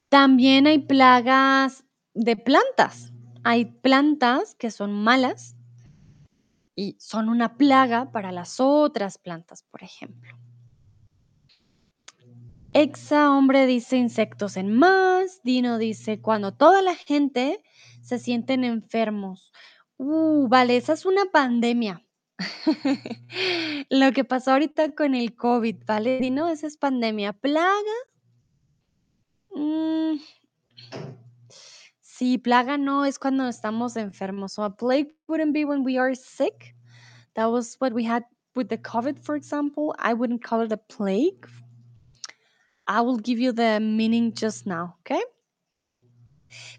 También hay plagas de plantas. Hay plantas que son malas y son una plaga para las otras plantas, por ejemplo. Exa hombre dice insectos en más. Dino dice cuando toda la gente se sienten enfermos. Uh, vale, esa es una pandemia. Lo que pasó ahorita con el COVID, ¿vale? Dino, esa es pandemia. Plaga. mm, sí, plaga no es cuando estamos enfermos. So a plague wouldn't be when we are sick. That was what we had with the COVID, for example. I wouldn't call it a plague. I will give you the meaning just now, okay?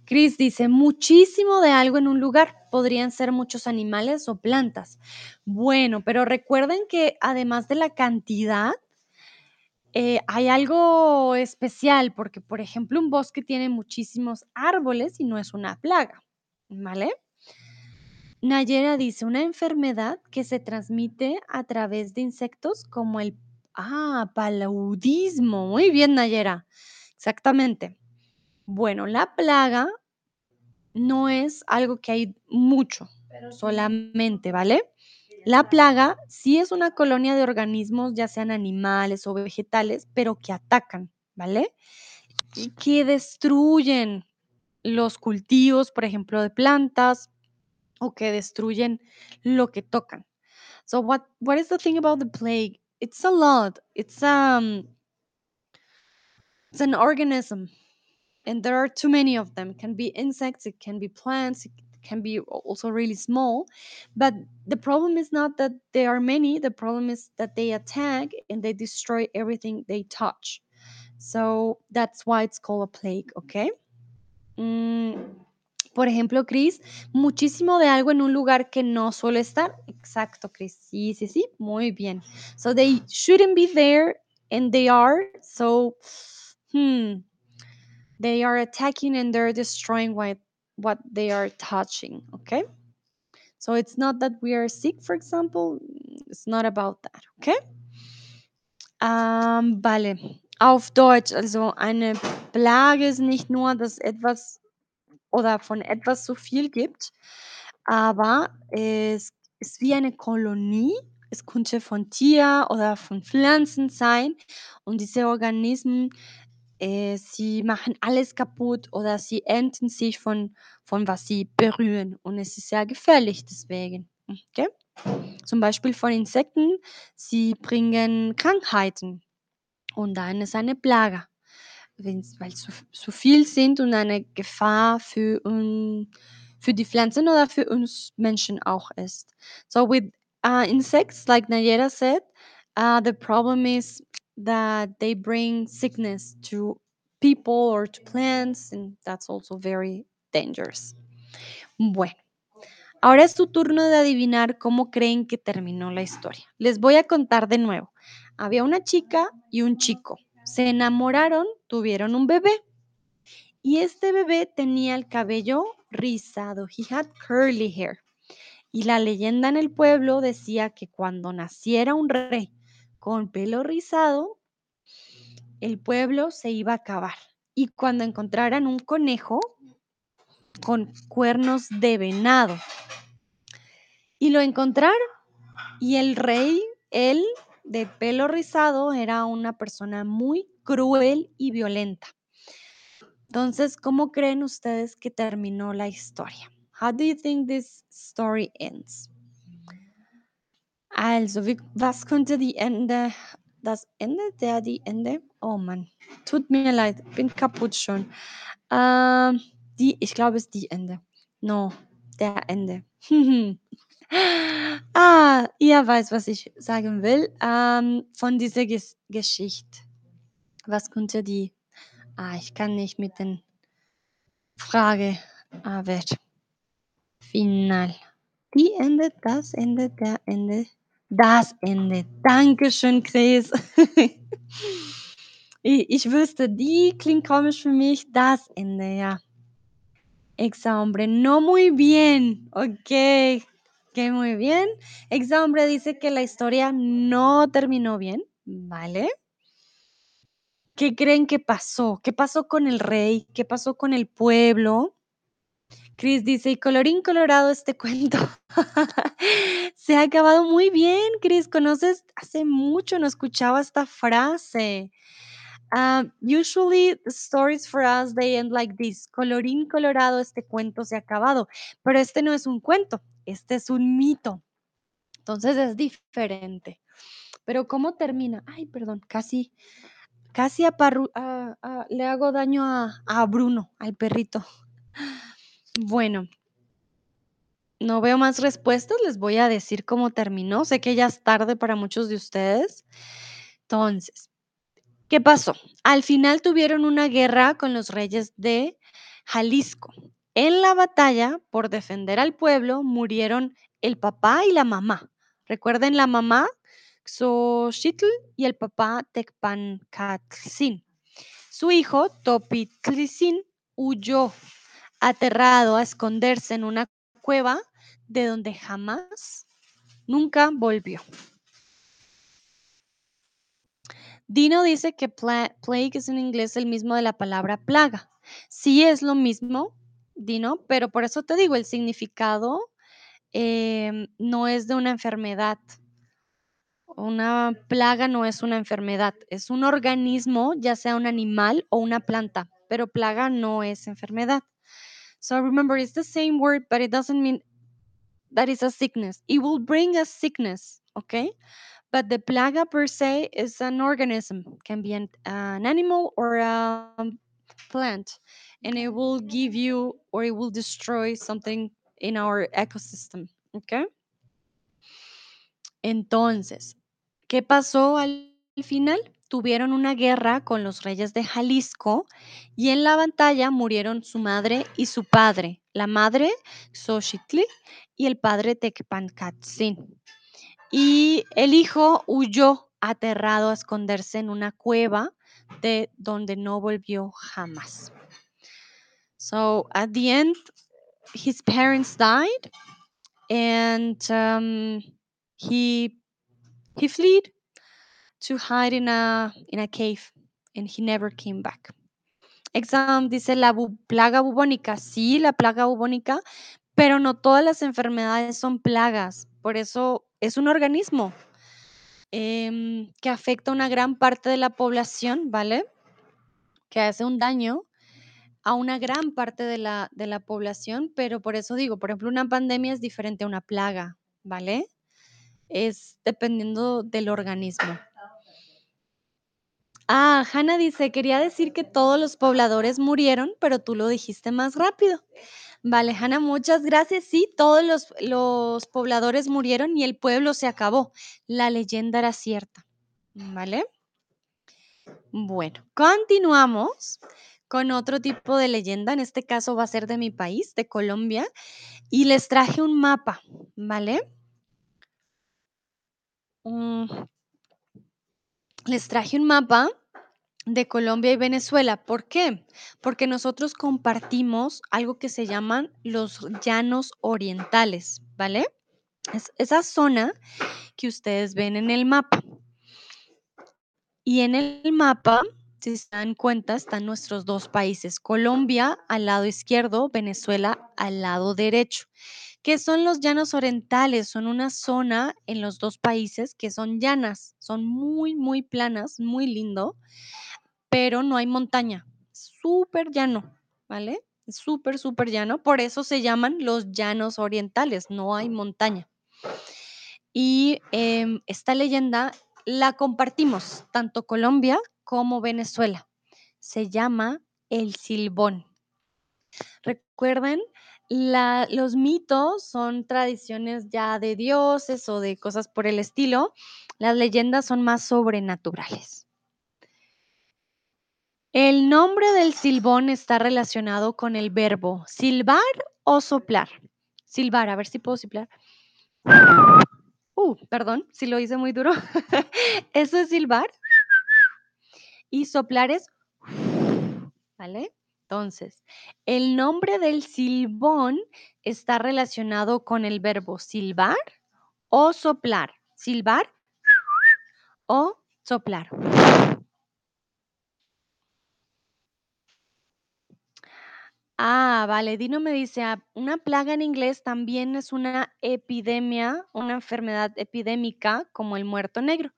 Chris dice, muchísimo de algo en un lugar. Podrían ser muchos animales o plantas. Bueno, pero recuerden que además de la cantidad, eh, hay algo especial, porque por ejemplo un bosque tiene muchísimos árboles y no es una plaga, ¿vale? Nayera dice, una enfermedad que se transmite a través de insectos como el... Ah, paludismo. Muy bien, Nayera. Exactamente. Bueno, la plaga no es algo que hay mucho, solamente, ¿vale? La plaga sí es una colonia de organismos, ya sean animales o vegetales, pero que atacan, ¿vale? Y que destruyen los cultivos, por ejemplo, de plantas o que destruyen lo que tocan. So what what is the thing about the plague? It's a lot. It's um it's an organism and there are too many of them. It can be insects, it can be plants, it can be also really small. But the problem is not that there are many, the problem is that they attack and they destroy everything they touch. So that's why it's called a plague, okay? Mm, por ejemplo, Chris, muchísimo de algo en un lugar que no suele estar. Exacto, Chris. Sí, sí, sí. Muy bien. So they shouldn't be there and they are. So, hmm, they are attacking and they're destroying what, what they are touching, okay? So it's not that we are sick, for example. It's not about that, okay? Ähm, vale. Auf Deutsch, also eine Plage ist nicht nur, dass etwas oder von etwas zu viel gibt, aber es ist wie eine Kolonie. Es könnte von Tier oder von Pflanzen sein und diese Organismen, äh, sie machen alles kaputt oder sie ernten sich von von was sie berühren und es ist sehr gefährlich deswegen, okay? Zum Beispiel von Insekten, sie bringen Krankheiten und dann ist eine Plage. Weil zu zu viel sind und eine Gefahr für un für die Pflanzen oder für uns Menschen auch ist. So with, uh, insects, like Nayera said, uh, the problem is that they bring sickness to people or to plants, and that's also very dangerous. Bueno, ahora es tu turno de adivinar cómo creen que terminó la historia. Les voy a contar de nuevo. Había una chica y un chico. Se enamoraron, tuvieron un bebé. Y este bebé tenía el cabello rizado. He had curly hair. Y la leyenda en el pueblo decía que cuando naciera un rey con pelo rizado, el pueblo se iba a acabar. Y cuando encontraran un conejo con cuernos de venado. Y lo encontraron. Y el rey, él, de pelo rizado, era una persona muy cruel y violenta. Entonces, ¿cómo creen ustedes que terminó la historia? How do you think this story ends? Also, wie, was könnte die Ende, das Ende, der, die Ende? Oh Mann, tut mir leid, bin kaputt schon. Ähm, die, ich glaube, es ist die Ende. No, der Ende. ah, ihr weiß, was ich sagen will. Ähm, von dieser Ges Geschichte. Was könnte die? Ah, ich kann nicht mit den Frage A ver, final. Die Ende, das Ende, der Ende, das Ende. Dankeschön, Chris. Ich wüsste, die klingt komisch für mich, das Ende, ja. Exa hombre, no muy bien. Okey, que muy bien. Exa hombre dice que la historia no terminó bien, ¿vale? ¿Qué creen que pasó? ¿Qué pasó con el rey? ¿Qué pasó con el pueblo? Chris dice: "Y colorín colorado, este cuento se ha acabado". Muy bien, Chris, conoces hace mucho no escuchaba esta frase. Ah, usually the stories for us, they end like this: "Colorín colorado, este cuento se ha acabado". Pero este no es un cuento, este es un mito. Entonces es diferente. Pero, ¿cómo termina? Ay, perdón, casi casi ah, le hago daño a Bruno, al perrito. Bueno. No veo más respuestas, les voy a decir cómo terminó. Sé que ya es tarde para muchos de ustedes. Entonces, ¿qué pasó? Al final tuvieron una guerra con los reyes de Jalisco. En la batalla, por defender al pueblo, murieron el papá y la mamá. Recuerden, la mamá, Xochitl, y el papá, Tecpancatzin. Su hijo, Topitlizin, huyó aterrado a esconderse en una cueva de donde jamás, nunca volvió. Dino dice que pla plague es en inglés el mismo de la palabra plaga. Sí es lo mismo, Dino, pero por eso te digo, el significado, em, no es de una enfermedad. Una plaga no es una enfermedad, es un organismo, ya sea un animal o una planta, pero plaga no es enfermedad. So remember, it's the same word, but it doesn't mean that is a sickness. It will bring a sickness, okay? But the plaga per se is an organism, can be an an animal or a plant, and it will give you or it will destroy something in our ecosystem, okay? Entonces, ¿qué pasó al final? Tuvieron una guerra con los reyes de Jalisco y en la batalla murieron su madre y su padre. La madre, Xochitl, y el padre, Tecpancatzin. Y el hijo huyó aterrado a esconderse en una cueva de donde no volvió jamás. So, at the end, his parents died, and, um, he he fled to hide in a in a cave, and he never came back. Exam dice la plaga bubónica. Sí, la plaga bubónica, pero no todas las enfermedades son plagas, por eso es un organismo, em, que afecta a una gran parte de la población, ¿vale? Que hace un daño a una gran parte de la de la población, pero por eso digo, por ejemplo, una pandemia es diferente a una plaga, ¿vale? Es dependiendo del organismo. Ah, Hannah dice: "Quería decir que todos los pobladores murieron, pero tú lo dijiste más rápido". Vale, Hannah, muchas gracias. Sí, todos los los pobladores murieron y el pueblo se acabó. La leyenda era cierta, ¿vale? Bueno, continuamos con otro tipo de leyenda, en este caso va a ser de mi país, de Colombia, y les traje un mapa, ¿vale? Mm. Les traje un mapa de Colombia y Venezuela, ¿por qué? Porque nosotros compartimos algo que se llaman los llanos orientales, ¿vale? Es esa zona que ustedes ven en el mapa. Y en el mapa, si se dan cuenta, están nuestros 2 países, Colombia al lado izquierdo, Venezuela al lado derecho. ¿Qué son los llanos orientales? Son una zona en los 2 países que son llanas, son muy, muy planas, muy lindo, pero no hay montaña, superllano, ¿vale? Súper, superllano, por eso se llaman los llanos orientales, no hay montaña. Y, em, esta leyenda la compartimos, tanto Colombia como Venezuela. Se llama El Silbón. Recuerden, los mitos son tradiciones ya de dioses o de cosas por el estilo, las leyendas son más sobrenaturales. El nombre del silbón está relacionado con el verbo silbar o soplar. Silbar, a ver si puedo soplar. Uh, perdón, si lo hice muy duro. Eso es silbar. Y soplar es, ¿vale? Entonces, el nombre del silbón está relacionado con el verbo silbar o soplar. Silbar o soplar. Ah, vale. Dino me dice, ah, una plaga en inglés también es una epidemia, una enfermedad epidémica como el muerto negro.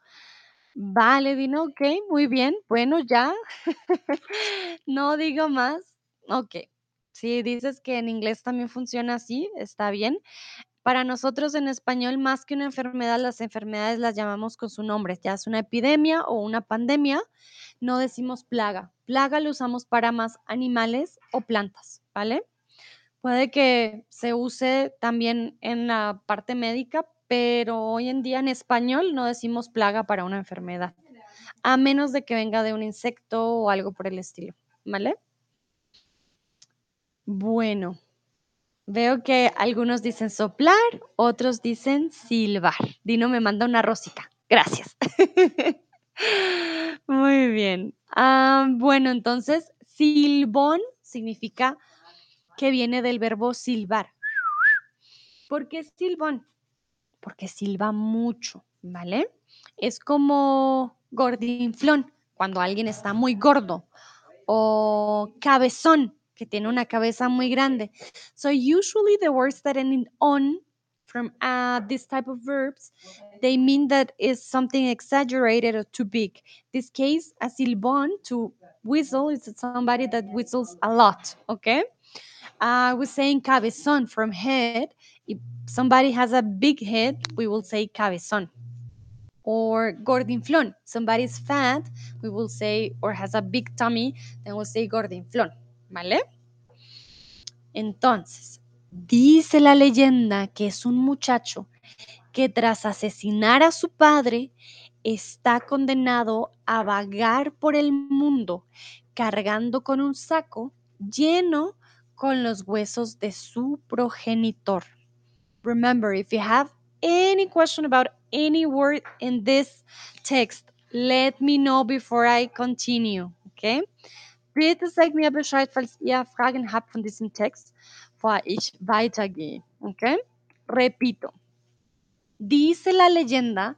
Vale, Dino, ok, muy bien. Bueno, ya. no digo más. Ok. Si dices que en inglés también funciona así, está bien. Para nosotros en español, más que una enfermedad, las enfermedades las llamamos con su nombre, ya es una epidemia o una pandemia, no decimos plaga. Plaga lo usamos para más animales o plantas, ¿vale? Puede que se use también en la parte médica, pero hoy en día en español no decimos plaga para una enfermedad, a menos de que venga de un insecto o algo por el estilo, ¿vale? Bueno, veo que algunos dicen soplar, otros dicen silbar. Dino me manda una rosita. Gracias. Muy bien. Ah, bueno, entonces, silbón significa que viene del verbo silbar. ¿Por qué silbón? Porque silba mucho, ¿vale? Es como gordinflón, cuando alguien está muy gordo, o cabezón, que tiene una cabeza muy grande. So usually the words that end in on from uh, this type of verbs, they mean that is something exaggerated or too big. This case, a silbón, to whistle, is somebody that whistles a lot, okay? I was saying cabezón from head. If somebody has a big head, we will say cabezón. Or gordinflón, somebody's fat, we will say, or has a big tummy, then we'll say gordinflón, ¿vale? Entonces, dice la leyenda que es un muchacho que tras asesinar a su padre está condenado a vagar por el mundo cargando con un saco lleno con los huesos de su progenitor. Remember, if you have any question about any word in this text, let me know before I continue, okay? Bitte sag mir Bescheid, falls ihr Fragen habt von diesem Text, bevor ich weitergehe, okay? Repito. Dice la leyenda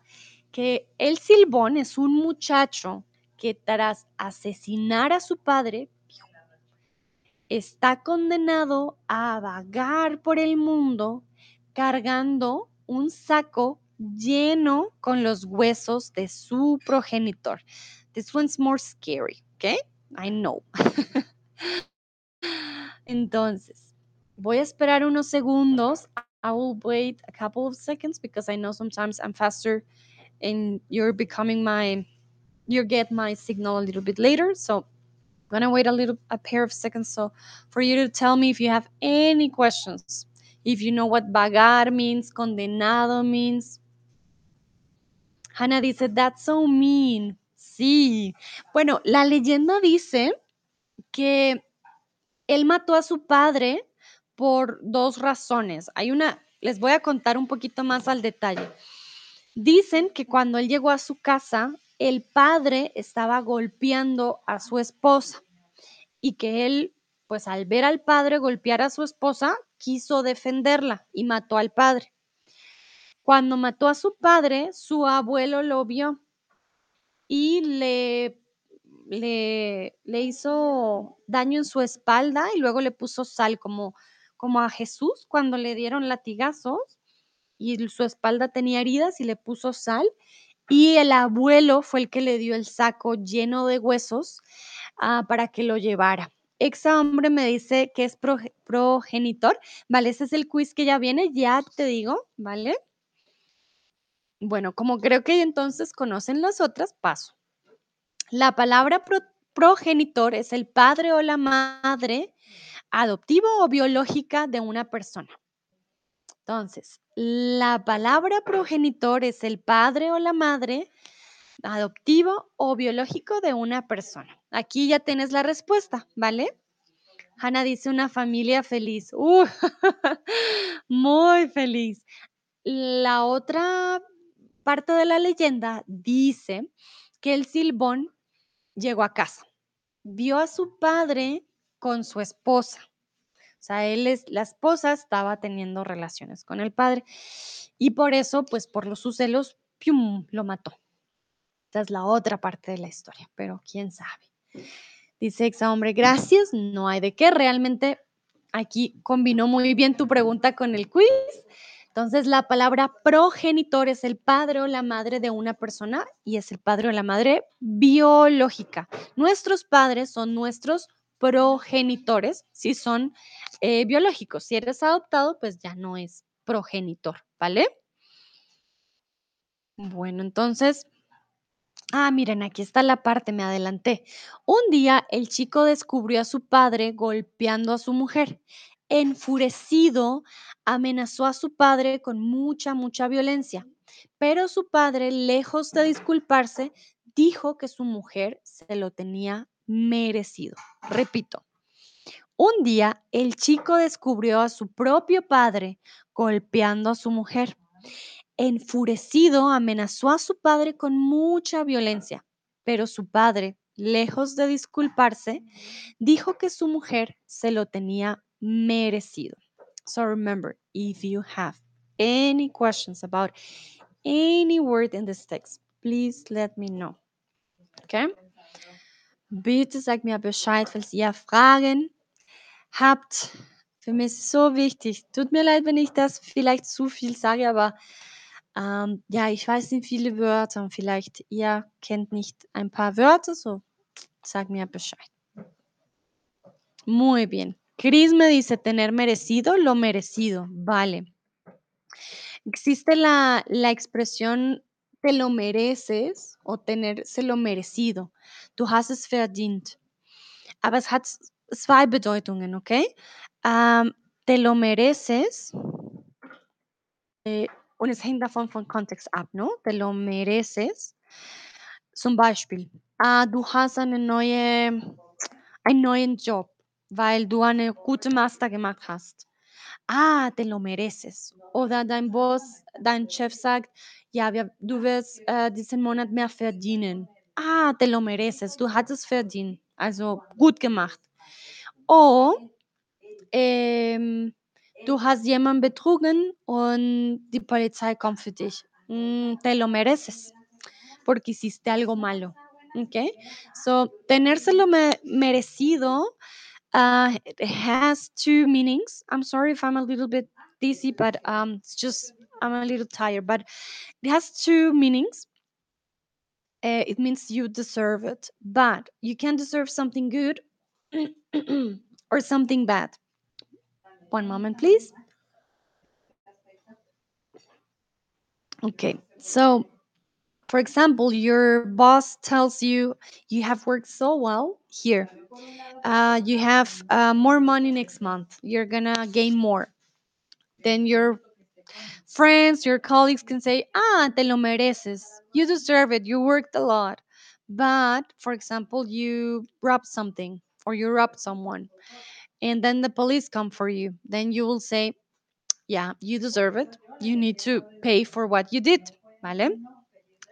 que el silbón es un muchacho que tras asesinar a su padre está condenado a vagar por el mundo cargando un saco lleno con los huesos de su progenitor. This one's more scary, okay? I know. Entonces, voy a esperar unos segundos. I will wait a couple of seconds because I know sometimes I'm faster and you're becoming my, you get my signal a little bit later. So gonna wait a little, a pair of seconds so for you to tell me if you have any questions. If you know what vagar means, condenado means. Hannah dice, that's so mean. Sí. Bueno, la leyenda dice que él mató a su padre por dos razones. Hay una, les voy a contar un poquito más al detalle. Dicen que cuando él llegó a su casa, el padre estaba golpeando a su esposa y que él, pues al ver al padre golpear a su esposa, quiso defenderla y mató al padre. Cuando mató a su padre, su abuelo lo vio y le, le, le hizo daño en su espalda y luego le puso sal como, como a Jesús cuando le dieron latigazos y su espalda tenía heridas y le puso sal y el abuelo fue el que le dio el saco lleno de huesos ah, para que lo llevara. Exa hombre me dice que es progenitor, ¿vale? Ese es el quiz que ya viene, ya te digo, ¿vale? Bueno, como creo que entonces conocen las otras, paso. La palabra progenitor es el padre o la madre adoptivo o biológica de una persona. Entonces, la palabra progenitor es el padre o la madre adoptivo o biológico de una persona. aquí ya tienes la respuesta, ¿vale? Hannah dice una familia feliz. Uh, muy feliz. La otra parte de la leyenda dice que el Silbón llegó a casa, vio a su padre con su esposa. Sea, él es, la esposa estaba teniendo relaciones con el padre y por eso, pues por los sus celos, ¡pium! lo mató. Esa es la otra parte de la historia, pero quién sabe. Dice exa hombre, gracias, no hay de qué. Realmente aquí combinó muy bien tu pregunta con el quiz. Entonces, la palabra progenitor es el padre o la madre de una persona y es el padre o la madre biológica. Nuestros padres son nuestros progenitores, si son eh, biológicos. Si eres adoptado, pues ya no es progenitor, ¿vale? Bueno, entonces, ah, miren, aquí está la parte, me adelanté. Un día el chico descubrió a su padre golpeando a su mujer. Enfurecido, amenazó a su padre con mucha, mucha violencia. Pero su padre, lejos de disculparse, dijo que su mujer se lo tenía merecido. Repito, un día el chico descubrió a su propio padre golpeando a su mujer. Enfurecido, amenazó a su padre con mucha violencia, pero su padre, lejos de disculparse, dijo que su mujer se lo tenía merecido. So remember, if you have any questions about any word in this text, please let me know. Okay? Bitte sag mir Bescheid, falls ihr Fragen habt. Für mich ist es so wichtig. Tut mir leid, wenn ich das vielleicht zu viel sage, aber ähm, ja, ich weiß nicht viele Wörter und vielleicht ihr kennt nicht ein paar Wörter, so sag mir Bescheid. Muy bien. Chris me dice tener merecido lo merecido. Vale. Existe la, la expresión te lo mereces o tenerse lo merecido. Du hast es verdient. Aber es hat zwei Bedeutungen, okay? Ähm, te lo mereces. Äh, und es hängt davon vom Kontext ab, ne? Te lo mereces. Zum Beispiel, ah, du hast eine neue, einen neuen Job, weil du eine gute Master gemacht hast. Ah, te lo mereces. Oder dein Boss, dein Chef sagt, ja, wir, du wirst äh, diesen Monat mehr verdienen. Ah, te lo mereces. Du hattest verdient. Also gut gemacht. O ähm, du hast jemanden betrogen und die Polizei kommt für dich. Mm, te lo mereces porque hiciste algo malo. Okay? So, tenérselo me merecido uh, it has two meanings. I'm sorry if I'm a little bit dizzy, but um, it's just I'm a little tired. But it has two meanings. Uh, it means you deserve it, but you can deserve something good or something bad. One moment, please. Okay, so for example, your boss tells you you have worked so well here. Uh, you have uh, more money next month. You're gonna gain more. Then your friends, your colleagues can say, Ah, te lo mereces. You deserve it. You worked a lot. But for example, you robbed something or you robbed someone, and then the police come for you. Then you will say, Yeah, you deserve it. You need to pay for what you did. ¿Vale?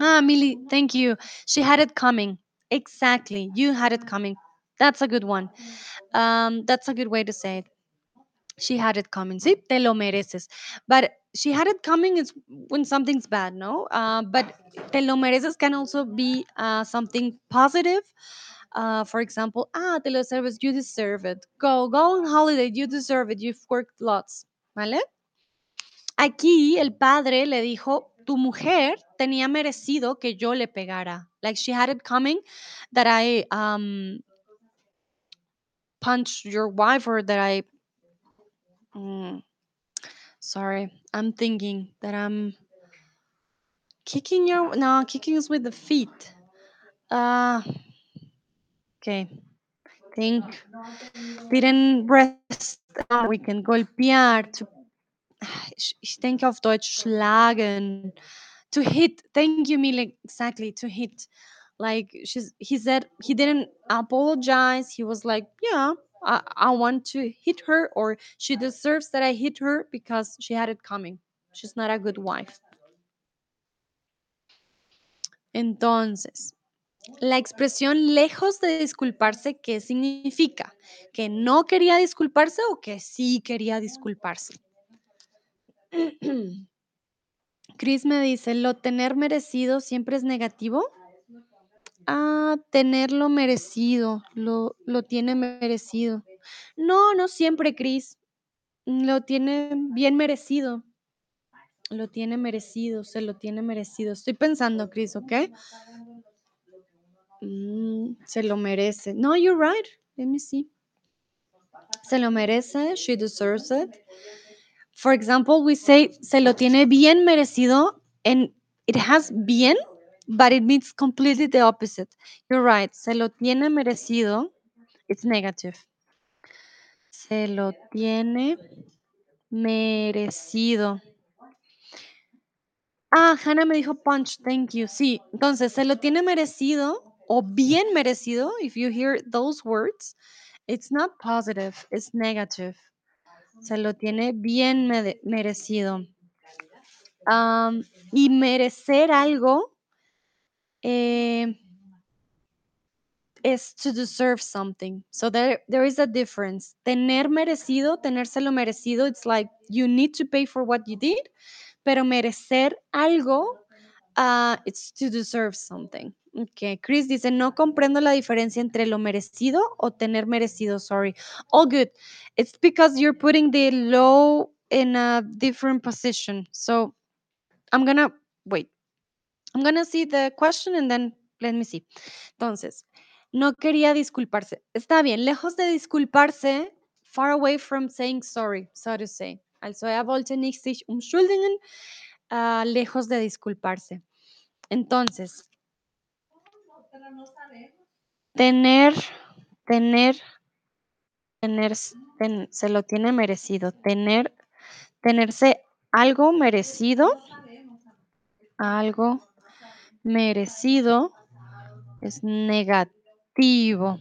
Ah, Millie, thank you. She had it coming. Exactly. You had it coming. That's a good one. Um, that's a good way to say it. She had it coming. Sí, te lo mereces. But she had it coming is when something's bad, no? Uh, but te lo mereces can also be uh, something positive. Uh, for example, ah, te lo you deserve it. Go, go on holiday, you deserve it. You've worked lots. ¿Vale? Aquí el padre le dijo, tu mujer tenía merecido que yo le pegara. Like she had it coming that I um, punched your wife or that I. Mm, sorry, I'm thinking that I'm kicking your. No, kicking is with the feet. Uh, okay. Think. Didn't rest. Uh, we can golpear. To, Ah, ich, ich denke auf Deutsch schlagen. To hit. Thank you, Mile. Exactly. To hit. Like she's he said he didn't apologize. He was like, "Yeah, I, I want to hit her or she deserves that I hit her because she had it coming. She's not a good wife." Entonces, la expresión lejos de disculparse, ¿qué significa? ¿Que no quería disculparse o que sí quería disculparse? Chris me dice, ¿lo tener merecido siempre es negativo? Ah, tenerlo merecido, lo, lo tiene merecido. No, no siempre, Chris. Lo tiene bien merecido. Lo tiene merecido, se lo tiene merecido. Estoy pensando, Chris, ¿ok? Mm, se lo merece. No, you're right. Let me see. Se lo merece. She deserves it. For example, we say se lo tiene bien merecido and it has bien, but it means completely the opposite. You're right. Se lo tiene merecido. It's negative. Se lo tiene merecido. Ah, Hannah me dijo punch, thank you. Sí, entonces se lo tiene merecido o bien merecido. If you hear those words, it's not positive, it's negative. Se lo tiene bien mere- merecido. Am, y merecer algo eh, is to deserve something. So there, there is a difference. Tener merecido, tenérselo merecido, it's like you need to pay for what you did, pero merecer algo, uh, it's to deserve something. Okay, Chris dice, no comprendo la diferencia entre lo merecido o tener merecido, sorry. All good. It's because you're putting the low in a different position. So I'm gonna, wait, I'm gonna see the question and then let me see. Entonces, no quería disculparse. Está bien, lejos de disculparse, far away from saying sorry, so to say. Also, er wollte nicht sich umschuldigen, ah, lejos de disculparse. Entonces, tener, tener, tener, ten- se lo tiene merecido. Tener, tenerse algo merecido, algo merecido es negativo.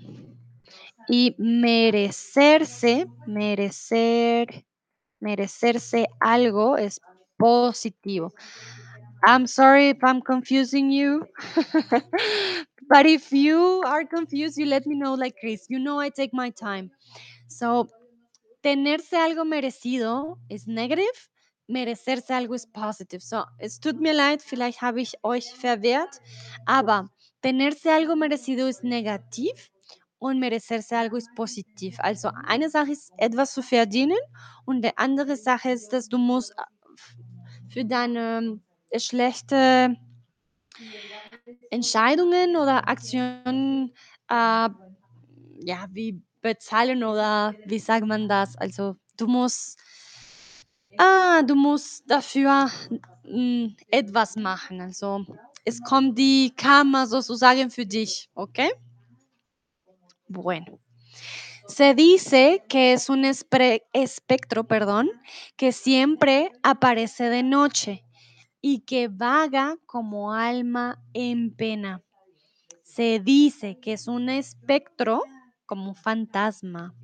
Y merecerse, merecer, merecerse algo es positivo. I'm sorry if I'm confusing you. but if you are confused, you let me know like Chris. You know I take my time. So, tenerse algo merecido ist negative, merecerse algo ist positive. So, es tut mir leid, vielleicht habe ich euch verwehrt, aber tenerse algo merecido ist negativ und merecerse algo ist positiv. Also eine Sache ist, etwas zu verdienen und die andere Sache ist, dass du musst äh, für deine äh, schlechte Entscheidungen oder Aktionen äh, ja, wie bezahlen oder wie sagt man das? Also du musst, ah, du musst dafür mm, etwas machen. Also es kommt die Karma sozusagen für dich, ¿ok? Bueno. Se dice que es un espectro, perdón, que siempre aparece de noche y que vaga como alma en pena. Se dice que es un espectro, como un fantasma,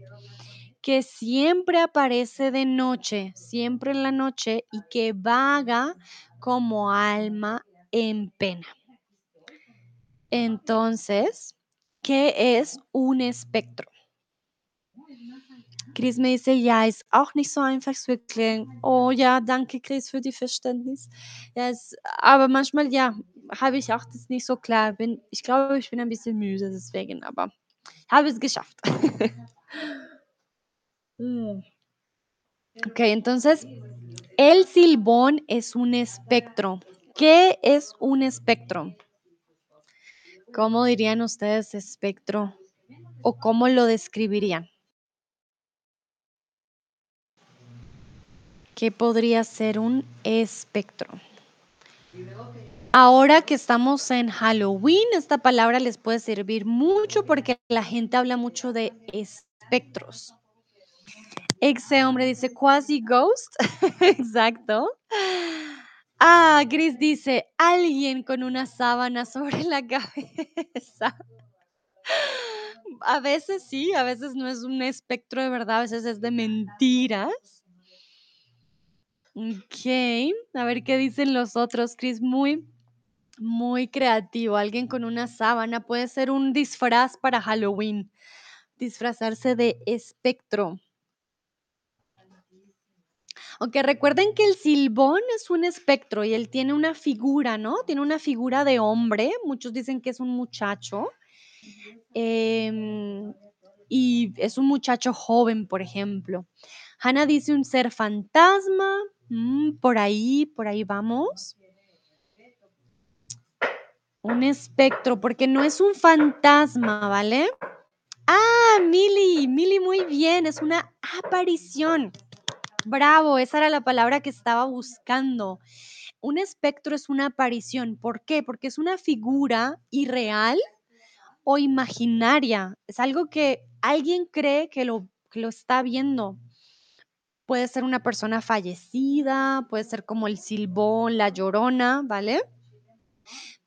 que siempre aparece de noche, siempre en la noche y que vaga como alma en pena. Entonces, ¿qué es un espectro? Chris me dice, ja, ist auch nicht so einfach zu erklären. Oh ja, danke Chris für die Verständnis. Ja, es, aber manchmal, ja, habe ich auch das nicht so klar. Bin, ich glaube, ich bin ein bisschen müde deswegen, aber habe es geschafft. Mm. ok, entonces, el silbón es un espectro. ¿Qué es un espectro? ¿Cómo dirían ustedes espectro? ¿O cómo lo describirían? ¿Qué podría ser un espectro? Ahora que estamos en Halloween, esta palabra les puede servir mucho porque la gente habla mucho de espectros. Exe hombre dice quasi ghost. Exacto. Ah, Gris dice: "Alguien con una sábana sobre la cabeza". A veces sí, a veces no es un espectro de verdad, a veces es de mentiras. Okey, a ver qué dicen los otros, Cris, muy, muy creativo. Alguien con una sábana, puede ser un disfraz para Halloween, disfrazarse de espectro. Aunque recuerden que el Silbón es un espectro y él tiene una figura, ¿no? Tiene una figura de hombre, muchos dicen que es un muchacho, em, y es un muchacho joven, por ejemplo. Hannah dice un ser fantasma, mm, por ahí, por ahí vamos. Un espectro, porque no es un fantasma, ¿vale? Ah, Mili, Mili, muy bien, es una aparición. Bravo, esa era la palabra que estaba buscando. Un espectro es una aparición, ¿por qué? Porque es una figura irreal o imaginaria, es algo que alguien cree que lo que lo está viendo. Puede ser una persona fallecida, puede ser como el Silbón, la Llorona, ¿vale?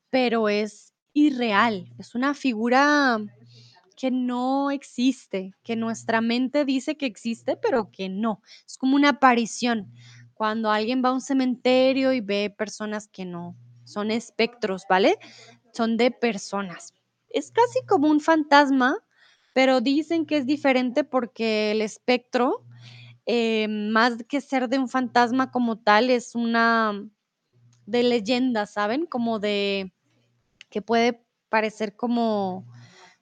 Pero es irreal, es una figura que no existe, que nuestra mente dice que existe, pero que no, es como una aparición. Cuando alguien va a un cementerio y ve personas que no son espectros, ¿vale? Son de personas. Es casi como un fantasma, pero dicen que es diferente porque el espectro, eh, más que ser de un fantasma como tal, es una de leyenda, ¿saben? Como de que puede parecer como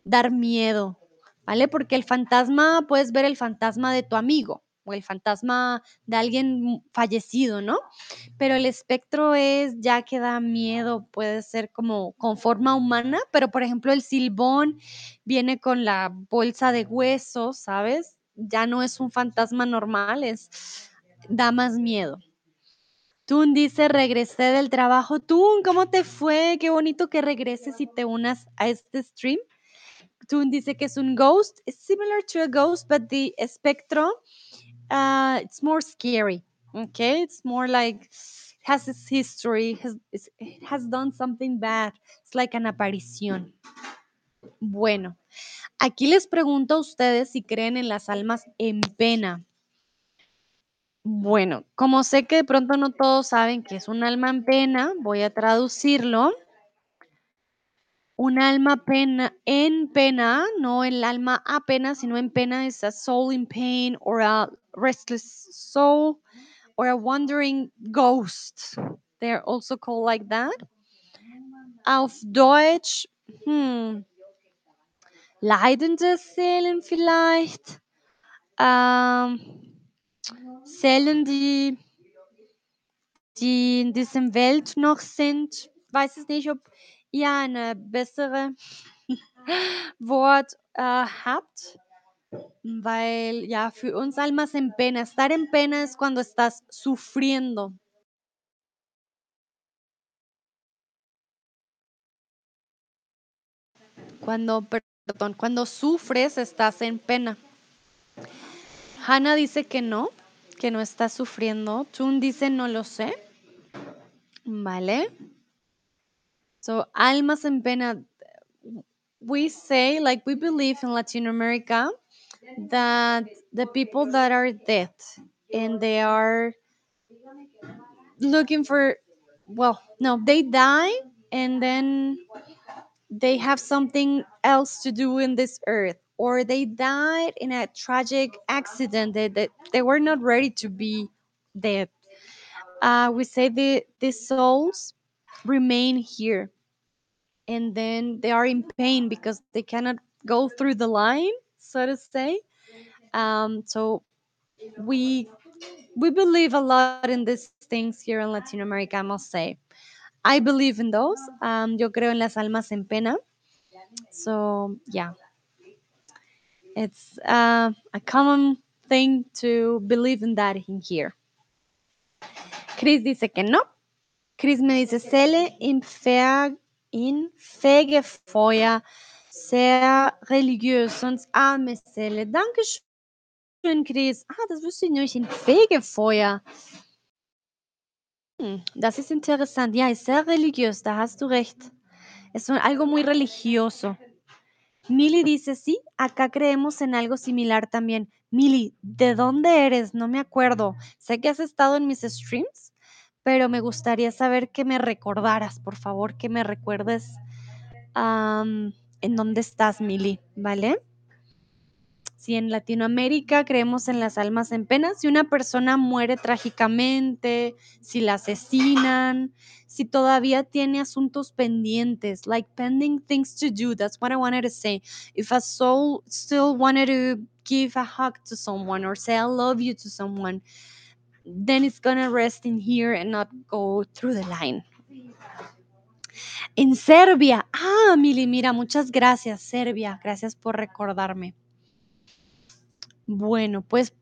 dar miedo, ¿vale? Porque el fantasma, puedes ver el fantasma de tu amigo o el fantasma de alguien fallecido, ¿no? Pero el espectro es ya que da miedo, puede ser como con forma humana, pero por ejemplo el silbón viene con la bolsa de huesos, ¿sabes? Ya no es un fantasma normal, es da más miedo. Tun dice, regresé del trabajo. Tun, ¿cómo te fue? Qué bonito que regreses y te unas a este stream. Tun dice que es un ghost. It's similar to a ghost, but the espectro, uh, it's more scary. Okay, it's more like has its history, has, it has done something bad. It's like an aparición. Bueno, aquí les pregunto a ustedes si creen en las almas en pena. Bueno, como sé que de pronto no todos saben que es un alma en pena, voy a traducirlo. Un alma pena en pena, no el alma a pena, sino en pena is a soul in pain or a restless soul or a wandering ghost. They're also called like that. Auf Deutsch, hm, leidende Seelen vielleicht. Ähm, Seelen, die die in diesem Welt noch sind. Weiß es nicht, ob ihr eine bessere Wort, äh, habt, weil ja, für uns almas en pena, estar en pena es cuando estás sufriendo. Cuando, cuando sufres estás en pena. Hannah dice que no, que no está sufriendo. Tun dice no lo sé. Vale. So, almas en pena. We say, like we believe in Latin America, that the people that are dead and they are looking for well no they die and then they have something else to do in this earth or they died in a tragic accident that they, they were not ready to be dead uh, we say the these souls remain here and then they are in pain because they cannot go through the line so to say um, so we we believe a lot in these things here in Latin America, I must say. I believe in those. Um, yo creo en las almas en pena. So, yeah, it's uh, a common thing to believe in that in here. Chris dice que no. Chris me dice, Cele in, Fegefeuer sehr religiös, sonst arme Cele. Dankeschön, Chris. Ah, das wüsste ich nicht, in Fegefeuer. Hm, das ist interessant. Ja, ist sehr religiös, da hast du recht. Es so algo muy religioso. Mili dice: "Sí, acá creemos en algo similar también". Mili, ¿de dónde eres? No me acuerdo. Sé que has estado en mis streams, pero me gustaría saber que me recordaras, por favor, que me recuerdes, en dónde estás, Mili, ¿vale? Si en Latinoamérica creemos en las almas en pena, si una persona muere trágicamente, si la asesinan, si todavía tiene asuntos pendientes, like pending things to do. That's what I wanted to say. If a soul still wanted to give a hug to someone or say I love you to someone, then it's gonna rest in here and not go through the line. En Serbia. Ah, Mili, mira, muchas gracias, Serbia. Gracias por recordarme. Bueno, pues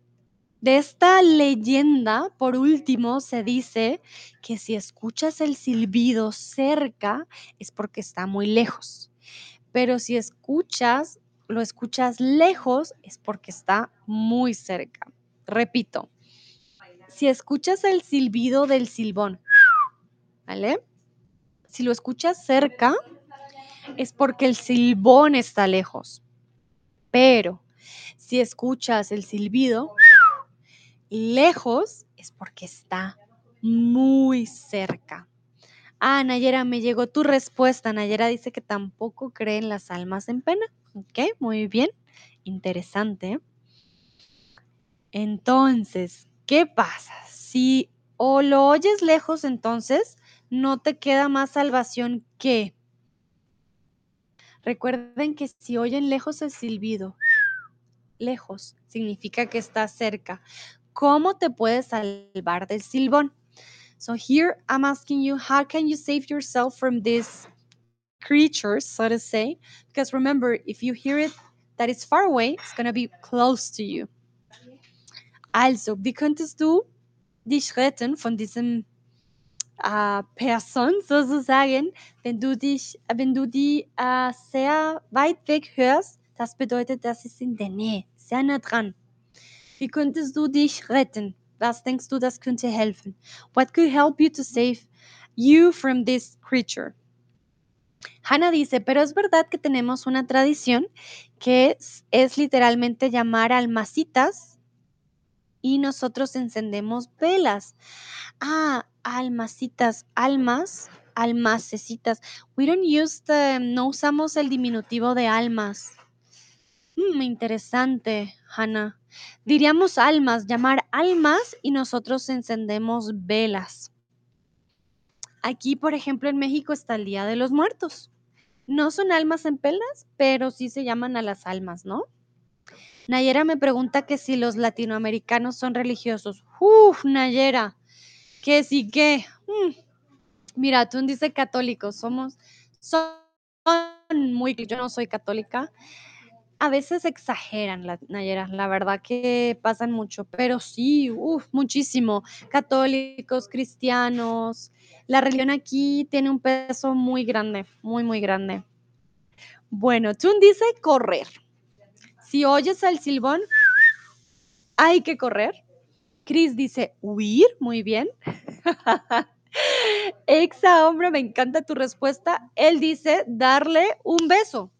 de esta leyenda, por último, se dice que si escuchas el silbido cerca es porque está muy lejos, pero si escuchas, lo escuchas lejos es porque está muy cerca. Repito, si escuchas el silbido del silbón, ¿vale? Si lo escuchas cerca es porque el silbón está lejos, pero si escuchas el silbido lejos es porque está muy cerca. Ah, Nayera, me llegó tu respuesta. Nayera dice que tampoco cree en las almas en pena. Ok, muy bien. Interesante. Entonces, ¿qué pasa? Si o lo oyes lejos, entonces no te queda más salvación que. Recuerden que si oyen lejos el silbido, lejos significa que está cerca. ¿Cómo te puedes salvar del silbón? So here I'm asking you, how can you save yourself from these creatures, so to say? Because remember, if you hear it that is far away, it's going to be close to you. Also, wie könntest du dich retten von diesem Person sozusagen, wenn du dich, wenn du die äh, uh, sehr weit weg hörst? Das bedeutet, das ist in der Nähe, sehr nah dran. Wie könntest du dich retten? Was denkst du, das könnte helfen? What could help you to save you from this creature? Hannah dice, pero es verdad que tenemos una tradición que es, literalmente llamar almacitas y nosotros encendemos velas. Ah, almacitas, almas, almacecitas. We don't use the, no usamos el diminutivo de almas. Mm, interesante, Hannah. Diríamos almas, llamar almas y nosotros encendemos velas. Aquí, por ejemplo, en México está el Día de los Muertos. No son almas en pelas, pero sí se llaman a las almas, ¿no? Nayera me pregunta que si los latinoamericanos son religiosos. Uf, Nayera, que sí que. Mm. Mira, tú dices católicos, somos, son muy, yo no soy católica, a veces exageran la Nayera, la verdad que pasan mucho, pero sí, uf, muchísimo. Católicos, cristianos, la religión aquí tiene un peso muy grande, muy, muy grande. Bueno, Tun dice correr. Si oyes el silbón, hay que correr. Chris dice huir, muy bien. Exa, hombre, me encanta tu respuesta. Él dice darle un beso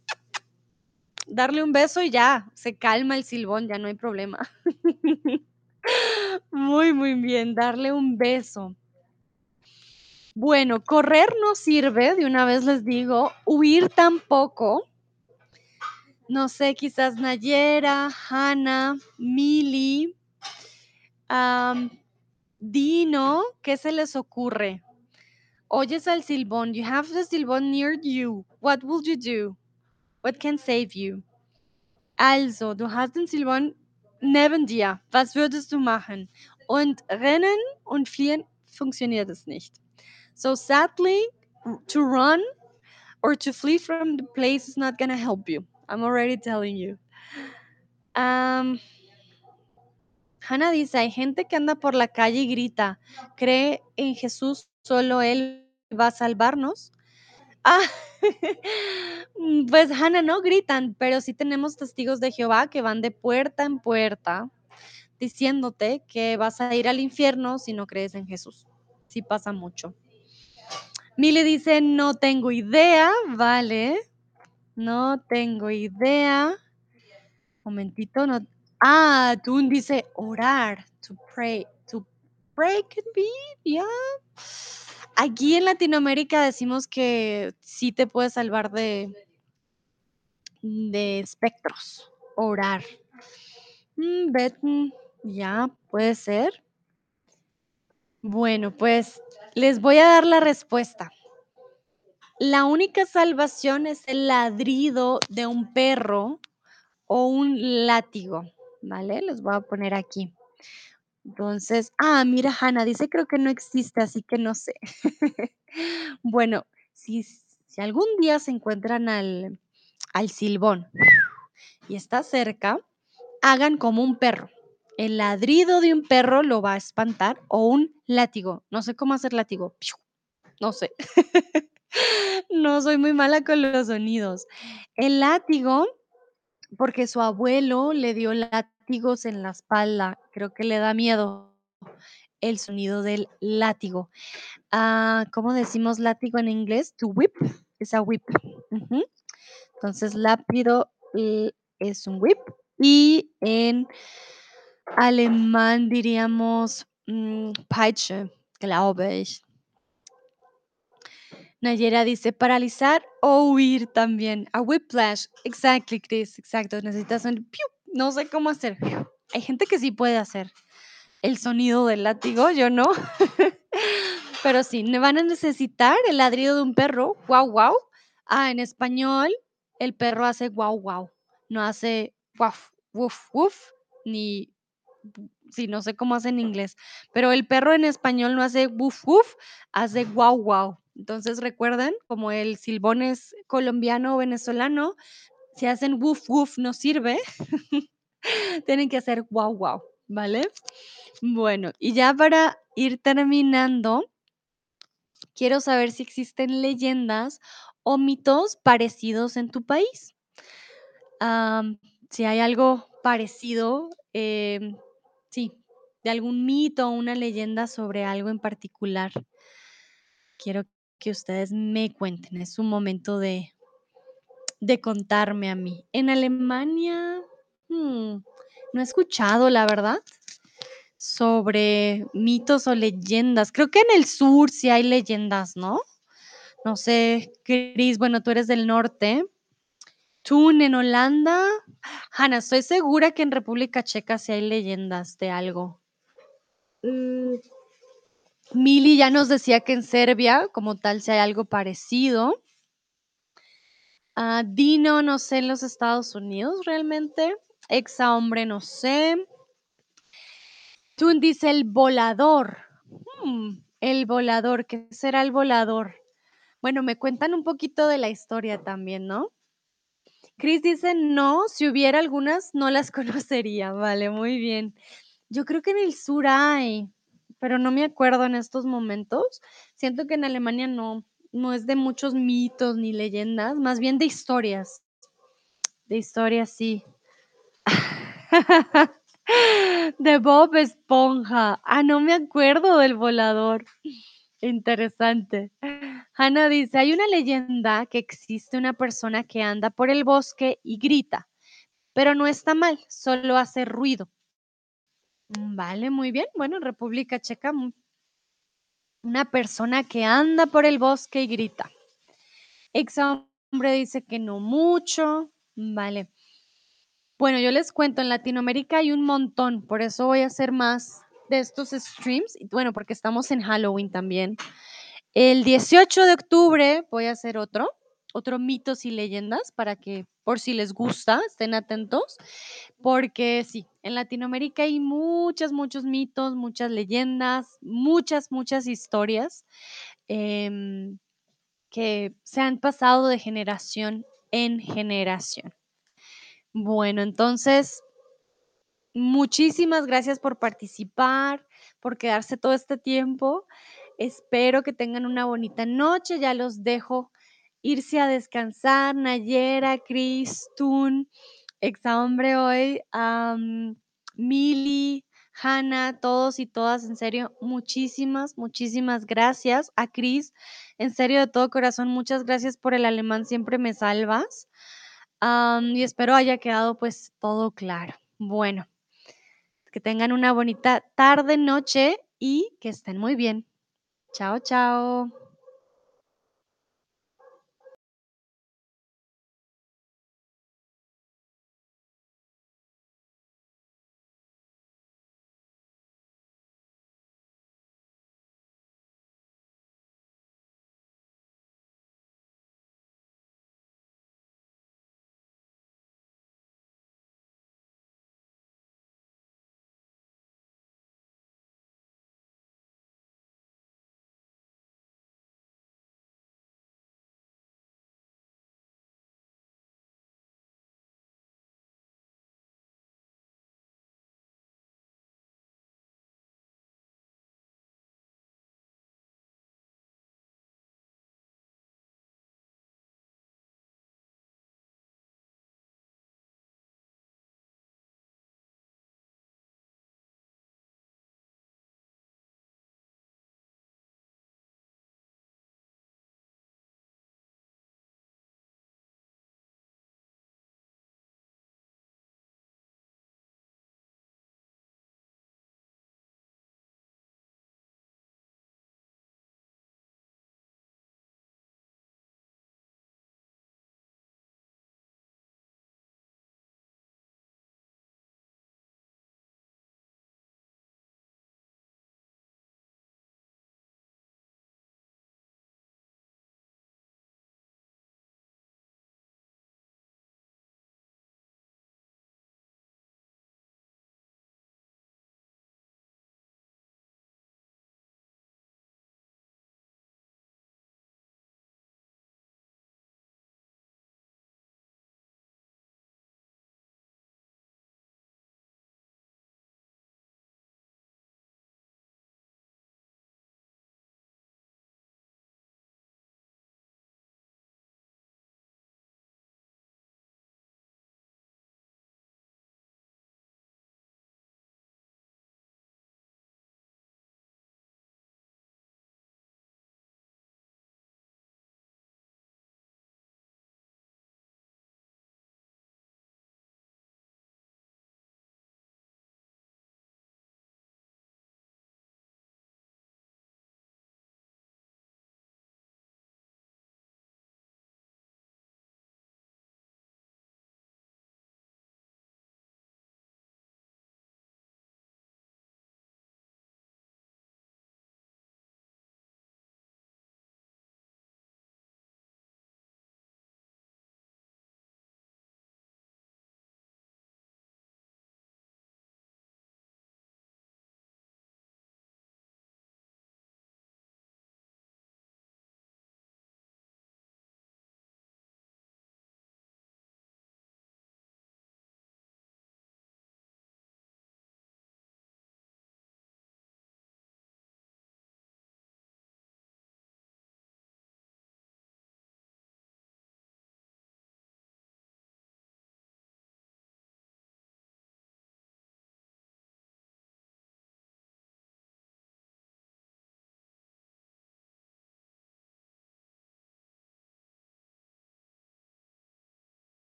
darle un beso y ya, se calma el silbón, ya no hay problema. Muy, muy bien, darle un beso. Bueno, correr no sirve, de una vez les digo, huir tampoco. No sé, quizás Nayera, Hannah, Mili, am, Dino, ¿qué se les ocurre? Oyes al silbón, you have the silbón near you. What will you do? What can save you? Also, du hast den Silbern neben dir. Was würdest du machen? Und rennen und fliehen funktioniert es nicht. So sadly, to run or to flee from the place is not gonna help you. I'm already telling you. Um, Hannah dice, hay gente que anda por la calle y grita, cree en Jesús, solo Él va a salvarnos. Ah, pues Hannah no gritan, pero sí tenemos testigos de Jehová que van de puerta en puerta diciéndote que vas a ir al infierno si no crees en Jesús. sí pasa mucho. Mili dice: "No tengo idea", vale. No tengo idea. Momentito, no ah, Tun dice: "Orar", to pray, to pray could be, yeah. Aquí en Latinoamérica decimos que sí te puede salvar de de espectros, orar. Mm, ya, puede ser. Bueno, pues, les voy a dar la respuesta. La única salvación es el ladrido de un perro o un látigo, ¿vale? Los voy a poner aquí. Entonces ah, mira, Hannah dice: "Creo que no existe, así que no sé". Bueno, si si algún día se encuentran al al silbón y está cerca, hagan como un perro. El ladrido de un perro lo va a espantar o un látigo. No sé cómo hacer látigo. No sé. No, soy muy mala con los sonidos. El látigo, porque su abuelo le dio látigos en la espalda, creo que le da miedo el sonido del látigo. Ah, ¿cómo decimos látigo en inglés? To whip, es a whip. Entonces, lápido, es un whip, y en alemán diríamos, mm, Peitsche, glaube ich. Nayera dice: "Paralizar o huir también". A whiplash, exactly, Chris, exacto, necesitas un no sé cómo hacer. Hay gente que sí puede hacer el sonido del látigo, yo no. Pero sí, van a necesitar el ladrido de un perro, guau, guau. Ah, en español, el perro hace guau, guau, no hace guaf, wuf, wuf, ni sí, no sé cómo hace en inglés, pero el perro en español no hace wuf, wuf, hace guau, guau. Entonces, recuerden, como el silbón es colombiano o venezolano, si hacen wuf, wuf no sirve, tienen que hacer guau, guau, ¿vale? Bueno, y ya para ir terminando quiero saber si existen leyendas o mitos parecidos en tu país. Si hay algo parecido, em, sí, de algún mito o una leyenda sobre algo en particular. Quiero que ustedes me cuenten, es un momento de de contarme a mí. En Alemania, mm, no he escuchado, la verdad, sobre mitos o leyendas. Creo que en el sur sí hay leyendas, ¿no? No sé, Cris, bueno, tú eres del norte. Tun, en Holanda Hannah, estoy segura que en República Checa sí hay leyendas de algo. Mm. Mili ya nos decía que en Serbia, como tal, sí hay algo parecido. Ah, Dino, no sé, en los Estados Unidos, realmente. Exa hombre, no sé. Tun dice: "El volador". Mm, el volador, ¿qué será el volador? Bueno, me cuentan un poquito de la historia también, ¿no? Cris dice: "No, si hubiera algunas, no las conocería". Vale, muy bien. Yo creo que en el sur hay, pero no me acuerdo en estos momentos. Siento que en Alemania no, no es de muchos mitos ni leyendas, más bien de historias. De historias, sí. De Bob Esponja. Ah, no me acuerdo del volador. Interesante. Hannah dice: "Hay una leyenda que existe una persona que anda por el bosque y grita, pero no está mal, solo hace ruido". Mm, vale, muy bien. Bueno, en República Checa, mm una persona que anda por el bosque y grita. Exa hombre dice que no mucho. Vale. Bueno, yo les cuento, en Latinoamérica hay un montón, por eso voy a hacer más de estos streams, bueno, porque estamos en Halloween también. El 18 de octubre voy a hacer otro, otro mitos y leyendas para que, por si les gusta, estén atentos, porque sí, en Latinoamérica hay muchos, muchos mitos, muchas leyendas, muchas, muchas historias, em, que se han pasado de generación en generación. Bueno, entonces muchísimas gracias por participar, por quedarse todo este tiempo. Espero que tengan una bonita noche. Ya los dejo irse a descansar. Nayera, Cris, Tun, Exa hombre hoy, am, Mili, Hannah, todos y todas, en serio, muchísimas, muchísimas gracias. A Cris, en serio, de todo corazón, muchas gracias por el alemán, siempre me salvas. Y espero haya quedado pues todo claro. Bueno, que tengan una bonita tarde, noche y que estén muy bien. Chao, chao.